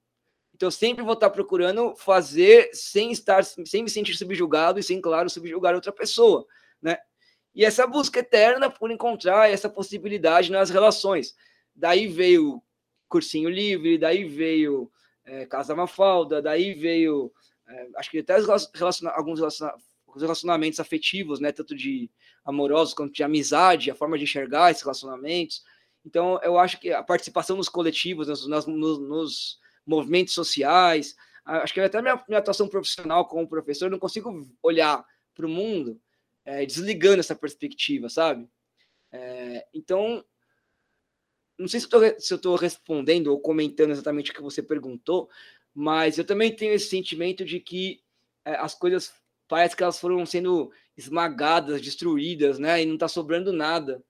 Então, eu sempre vou estar procurando fazer sem estar, sem me sentir subjugado e sem, claro, subjugar outra pessoa, né? E essa busca eterna por encontrar essa possibilidade nas relações. Daí veio cursinho livre, daí veio é, Casa Mafalda, daí veio, é, acho que até relaciona, alguns relaciona, relacionamentos afetivos, né, tanto de amorosos quanto de amizade, a forma de enxergar esses relacionamentos. Então, eu acho que a participação nos coletivos, nos, nos, nos movimentos sociais, acho que até minha, minha atuação profissional como professor, não consigo olhar para o mundo é, desligando essa perspectiva, sabe? É, então, não sei se eu estou respondendo ou comentando exatamente o que você perguntou, mas eu também tenho esse sentimento de que é, as coisas parece que elas foram sendo esmagadas, destruídas, né? E não está sobrando nada.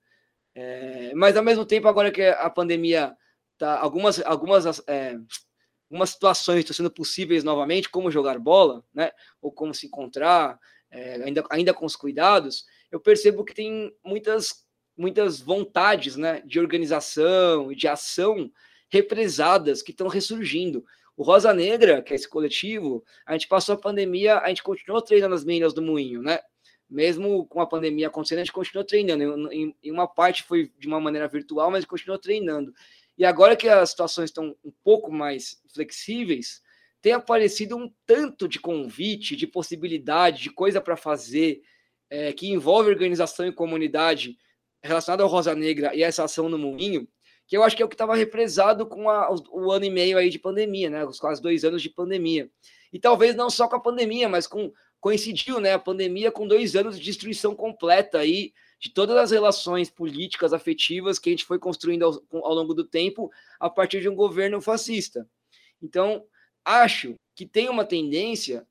É, mas ao mesmo tempo, agora que a pandemia tá, algumas algumas é, algumas situações estão sendo possíveis novamente, como jogar bola, né? Ou como se encontrar, é, ainda ainda com os cuidados, eu percebo que tem muitas muitas vontades né, de organização e de ação represadas que estão ressurgindo. O Rosa Negra, que é esse coletivo, a gente passou a pandemia, a gente continuou treinando as meninas do Moinho, né? Mesmo com a pandemia acontecendo, a gente continuou treinando. Em, em uma parte foi de uma maneira virtual, mas continuou treinando. E agora que as situações estão um pouco mais flexíveis, tem aparecido um tanto de convite, de possibilidade, de coisa para fazer, é, que envolve organização e comunidade, relacionado ao Rosa Negra e essa ação no Moinho, que eu acho que é o que estava represado com a, o, o, ano e meio aí de pandemia, né? Os quase dois anos de pandemia. E talvez não só com a pandemia, mas com coincidiu, né? A pandemia com dois anos de destruição completa aí de todas as relações políticas, afetivas que a gente foi construindo ao, ao longo do tempo a partir de um governo fascista. Então, acho que tem uma tendência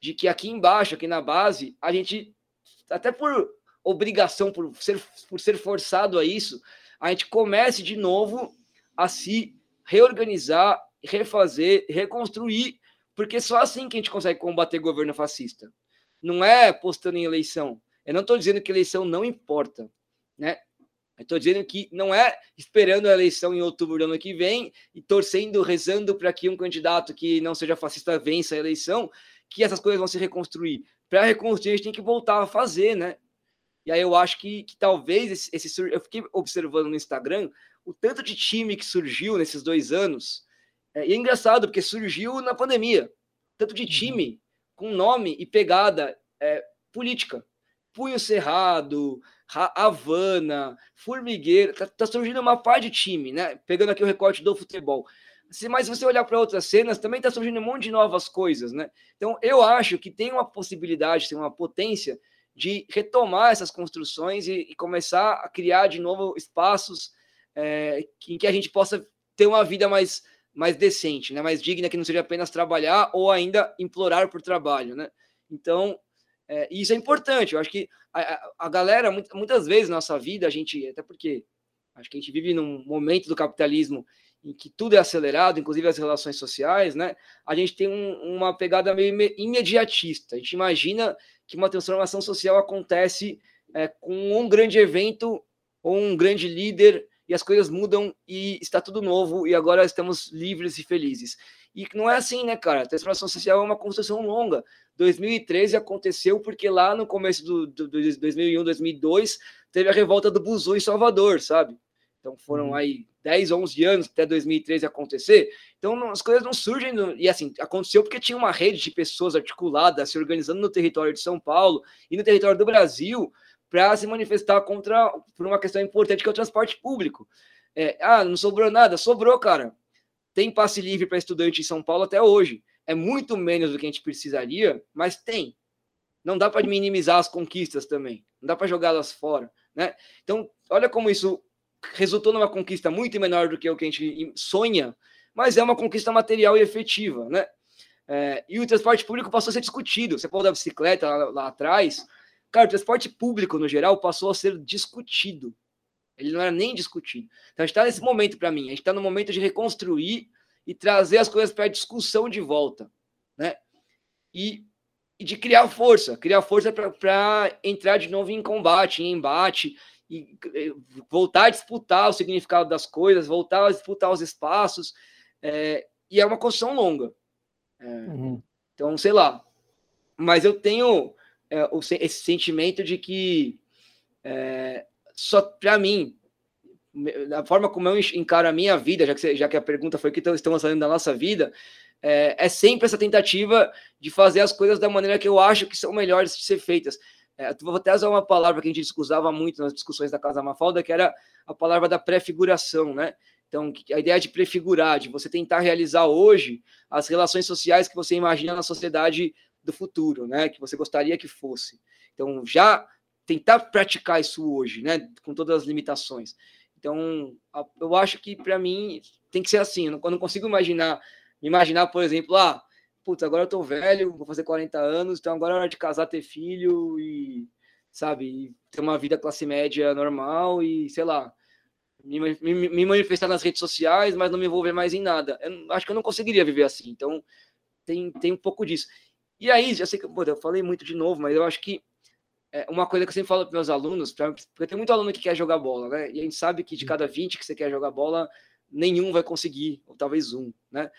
de que aqui embaixo, aqui na base, a gente, até por obrigação, por ser, por ser forçado a isso, a gente comece de novo a se reorganizar, refazer, reconstruir, porque só assim que a gente consegue combater governo fascista. Não é postando em eleição. Eu não estou dizendo que eleição não importa, né? Estou dizendo que não é esperando a eleição em outubro do ano que vem e torcendo, rezando para que um candidato que não seja fascista vença a eleição, que essas coisas vão se reconstruir. Para reconstruir, a gente tem que voltar a fazer, né? E aí eu acho que, que talvez esse, esse, Eu fiquei observando no Instagram o tanto de time que surgiu nesses dois anos. É, e é engraçado, porque surgiu na pandemia. Tanto de uhum. time com nome e pegada é, política. Punho Cerrado, Havana, Formigueiro, tá, tá, surgindo uma par de time, né? Pegando aqui o recorte do futebol. Se, mas se você olhar para outras cenas, também está surgindo um monte de novas coisas, né? Então, eu acho que tem uma possibilidade, tem uma potência de retomar essas construções e, e começar a criar de novo espaços é, em que a gente possa ter uma vida mais, mais decente, né? mais digna, que não seja apenas trabalhar ou ainda implorar por trabalho. Né? Então, é, isso é importante. Eu acho que a, a galera, muitas vezes na nossa vida, a gente, até porque acho que a gente vive num momento do capitalismo em que tudo é acelerado, inclusive as relações sociais, né? A gente tem um, uma pegada meio imediatista. A gente imagina que uma transformação social acontece é, com um grande evento ou um grande líder e as coisas mudam e está tudo novo e agora estamos livres e felizes. E não é assim, né, cara? A transformação social é uma construção longa. 2013 aconteceu porque lá no começo do, do, do 2001, 2002, teve a revolta do Buzu em Salvador, sabe? Então foram uhum. aí 10, 11 anos até 2013 acontecer. Então as coisas não surgem. No... E assim, aconteceu porque tinha uma rede de pessoas articuladas se organizando no território de São Paulo e no território do Brasil para se manifestar contra por uma questão importante que é o transporte público. É, ah, não sobrou nada? Sobrou, cara. Tem passe livre para estudante em São Paulo até hoje. É muito menos do que a gente precisaria, mas tem. Não dá para minimizar as conquistas também. Não dá para jogá-las fora, né? Então, olha como isso resultou numa conquista muito menor do que o que a gente sonha, mas é uma conquista material e efetiva, né? É, e o transporte público passou a ser discutido. Você pode dar bicicleta lá, lá atrás. Cara, o transporte público, no geral, passou a ser discutido. Ele não era nem discutido. Então a gente está nesse momento para mim. A gente está no momento de reconstruir e trazer as coisas para a discussão de volta, né? E, e de criar força, criar força para entrar de novo em combate, em embate e voltar a disputar o significado das coisas, voltar a disputar os espaços. É, e é uma construção longa. É, uhum. Então, sei lá. Mas eu tenho é, esse sentimento de que é, só para mim, a forma como eu encaro a minha vida, já que, já que a pergunta foi que estamos falando da nossa vida, é, é, sempre essa tentativa de fazer as coisas da maneira que eu acho que são melhores de ser feitas. É, vou até usar uma palavra que a gente usava muito nas discussões da Casa Mafalda, que era a palavra da prefiguração, né? Então, a ideia de prefigurar, de você tentar realizar hoje as relações sociais que você imagina na sociedade do futuro, né? Que você gostaria que fosse. Então, já tentar praticar isso hoje, né? Com todas as limitações. Então, eu acho que para mim tem que ser assim. Eu não consigo imaginar, imaginar, por exemplo, ah, putz, agora eu tô velho, vou fazer 40 anos, então agora é hora de casar, ter filho e, sabe, ter uma vida classe média normal e, sei lá, me, me, me manifestar nas redes sociais, mas não me envolver mais em nada. Eu acho que eu não conseguiria viver assim. Então, tem, tem um pouco disso. E aí, já sei que pô, eu falei muito de novo, mas eu acho que é uma coisa que eu sempre falo para meus alunos, pra, porque tem muito aluno que quer jogar bola, né? E a gente sabe que de cada 20 que você quer jogar bola, nenhum vai conseguir, ou talvez um, né?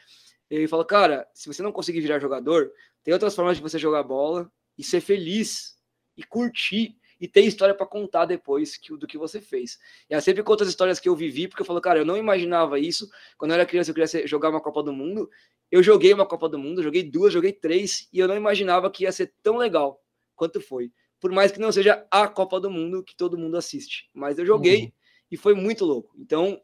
Ele fala, cara, se você não conseguir virar jogador, tem outras formas de você jogar bola e ser feliz e curtir e ter história para contar depois que, do que você fez. E eu sempre conto as histórias que eu vivi, porque eu falo, cara, eu não imaginava isso. Quando eu era criança, eu queria ser, jogar uma Copa do Mundo. Eu joguei uma Copa do Mundo, joguei duas, joguei três, e eu não imaginava que ia ser tão legal quanto foi. Por mais que não seja a Copa do Mundo que todo mundo assiste. Mas eu joguei uhum. e foi muito louco. Então,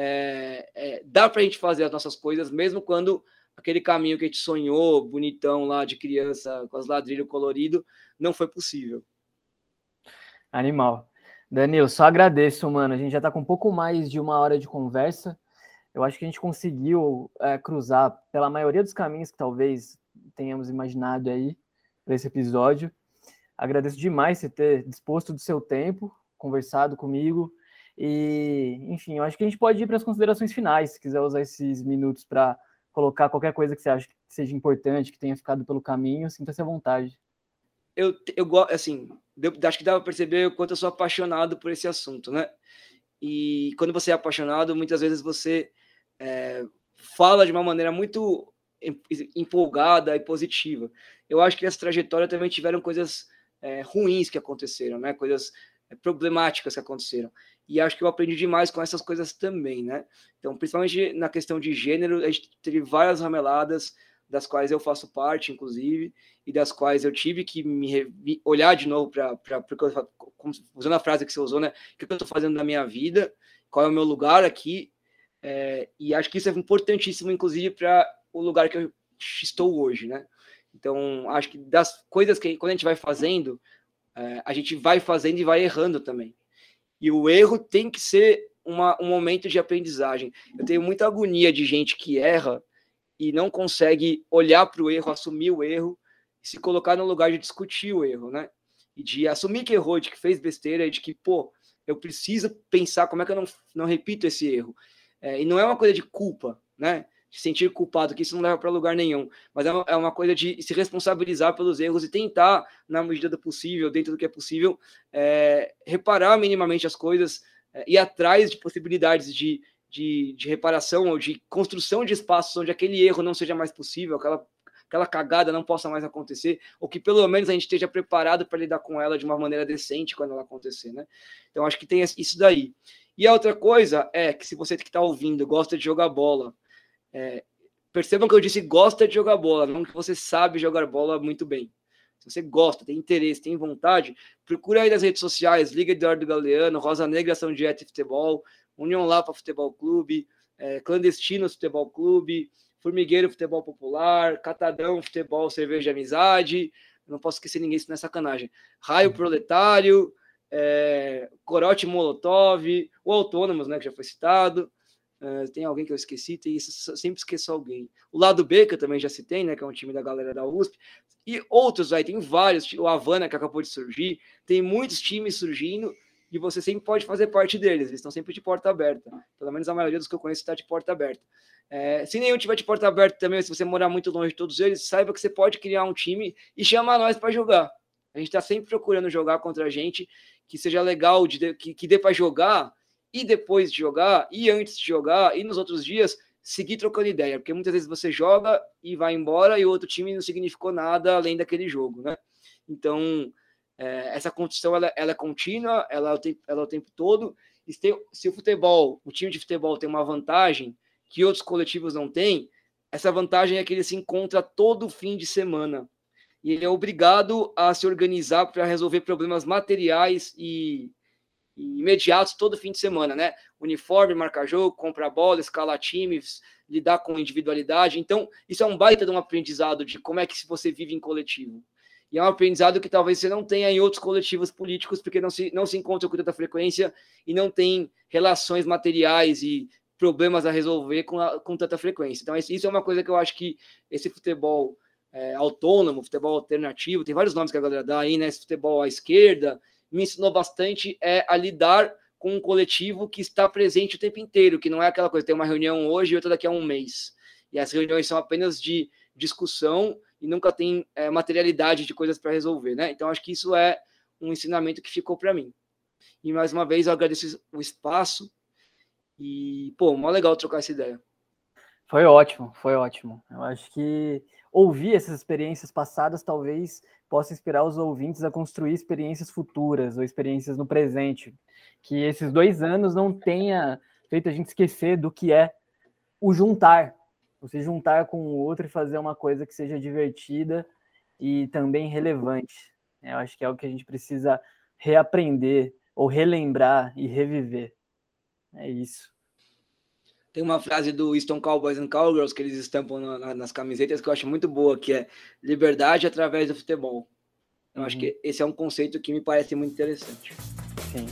é, é, dá para a gente fazer as nossas coisas, mesmo quando aquele caminho que a gente sonhou, bonitão lá de criança, com as ladrilhos colorido, não foi possível. Animal. Danilo, só agradeço, mano. A gente já está com um pouco mais de uma hora de conversa. Eu acho que a gente conseguiu é, cruzar pela maioria dos caminhos que talvez tenhamos imaginado aí para esse episódio. Agradeço demais você ter disposto do seu tempo, conversado comigo. E, enfim, eu acho que a gente pode ir para as considerações finais, se quiser usar esses minutos para colocar qualquer coisa que você acha que seja importante, que tenha ficado pelo caminho, sinta-se à vontade. Eu, eu gosto, assim, deu, acho que dá para perceber o quanto eu sou apaixonado por esse assunto, né? E quando você é apaixonado, muitas vezes você é, fala de uma maneira muito empolgada e positiva. Eu acho que nessa trajetória também tiveram coisas é, ruins que aconteceram, né? Coisas problemáticas que aconteceram. E acho que eu aprendi demais com essas coisas também, né? Então, principalmente na questão de gênero, a gente teve várias rameladas, das quais eu faço parte, inclusive, e das quais eu tive que me olhar de novo para usando a frase que você usou, né? O que eu estou fazendo na minha vida, qual é o meu lugar aqui, é, e acho que isso é importantíssimo, inclusive, para o lugar que eu estou hoje, né? Então, acho que das coisas que quando a gente vai fazendo, é, a gente vai fazendo e vai errando também. E o erro tem que ser uma, um momento de aprendizagem. Eu tenho muita agonia de gente que erra e não consegue olhar para o erro, assumir o erro, se colocar no lugar de discutir o erro, né? E de assumir que errou, de que fez besteira, de que, pô, eu preciso pensar como é que eu não, não repito esse erro. É, e não é uma coisa de culpa, né? De sentir culpado, que isso não leva para lugar nenhum. Mas é uma, é uma, coisa de se responsabilizar pelos erros e tentar, na medida do possível, dentro do que é possível, é, reparar minimamente as coisas, é, ir atrás de possibilidades de, de, de reparação ou de construção de espaços onde aquele erro não seja mais possível, aquela aquela cagada não possa mais acontecer, ou que pelo menos a gente esteja preparado para lidar com ela de uma maneira decente quando ela acontecer, né? Então acho que tem isso daí. E a outra coisa é que se você que está ouvindo gosta de jogar bola, é, percebam que eu disse gosta de jogar bola, não que você sabe jogar bola muito bem. Se você gosta, tem interesse, tem vontade, procura aí nas redes sociais, Liga Eduardo Galeano, Rosa Negra São Dieta e Futebol, União Lapa Futebol Clube, é, Clandestinos Futebol Clube, Formigueiro Futebol Popular, Catadão Futebol Cerveja Amizade, não posso esquecer ninguém, isso não é sacanagem. Raio Proletário, é, Corote Molotov, o Autônomos, né, que já foi citado. É, tem alguém que eu esqueci, tem isso, sempre esqueço alguém. O lado B, que eu também já citei, né, que é um time da galera da USP, e outros aí, tem vários, o Havana, que acabou de surgir, tem muitos times surgindo, e você sempre pode fazer parte deles, eles estão sempre de porta aberta. Pelo menos a maioria dos que eu conheço está de porta aberta. É, se nenhum tiver de porta aberta também, se você morar muito longe de todos eles, saiba que você pode criar um time e chamar nós para jogar. A gente está sempre procurando jogar contra a gente que seja legal, de, que, que dê para jogar e depois de jogar, e antes de jogar, e nos outros dias, seguir trocando ideia, porque muitas vezes você joga e vai embora e o outro time não significou nada além daquele jogo, né? Então, é, essa construção ela, ela, é contínua, ela é, o tempo, ela é o tempo todo. E se, se o futebol, o time de futebol tem uma vantagem que outros coletivos não têm, essa vantagem é que ele se encontra todo fim de semana. E ele é obrigado a se organizar para resolver problemas materiais e, imediatos todo fim de semana, né? Uniforme, marcar jogo, comprar bola, escalar times, lidar com individualidade. Então, isso é um baita de um aprendizado de como é que você vive em coletivo. E é um aprendizado que talvez você não tenha em outros coletivos políticos, porque não se, não se encontra com tanta frequência e não tem relações materiais e problemas a resolver com, a, com tanta frequência. Então, isso é uma coisa que eu acho que esse futebol é, autônomo, futebol alternativo, tem vários nomes que a galera dá aí, né? Esse futebol à esquerda, me ensinou bastante é, a lidar com um coletivo que está presente o tempo inteiro, que não é aquela coisa, tem uma reunião hoje e outra daqui a um mês. E as reuniões são apenas de discussão e nunca tem é, materialidade de coisas para resolver, né? Então acho que isso é um ensinamento que ficou para mim. E mais uma vez eu agradeço o espaço e, pô, mó legal trocar essa ideia. Foi ótimo, foi ótimo. Eu acho que ouvir essas experiências passadas talvez possa inspirar os ouvintes a construir experiências futuras ou experiências no presente. Que esses dois anos não tenha feito a gente esquecer do que é o juntar, você juntar com o outro e fazer uma coisa que seja divertida e também relevante. Eu acho que é o que a gente precisa reaprender ou relembrar e reviver. É isso. Tem uma frase do Stone Cowboys and Cowgirls que eles estampam na, na, nas camisetas que eu acho muito boa, que é liberdade através do futebol. Eu uhum. acho que esse é um conceito que me parece muito interessante. Sim.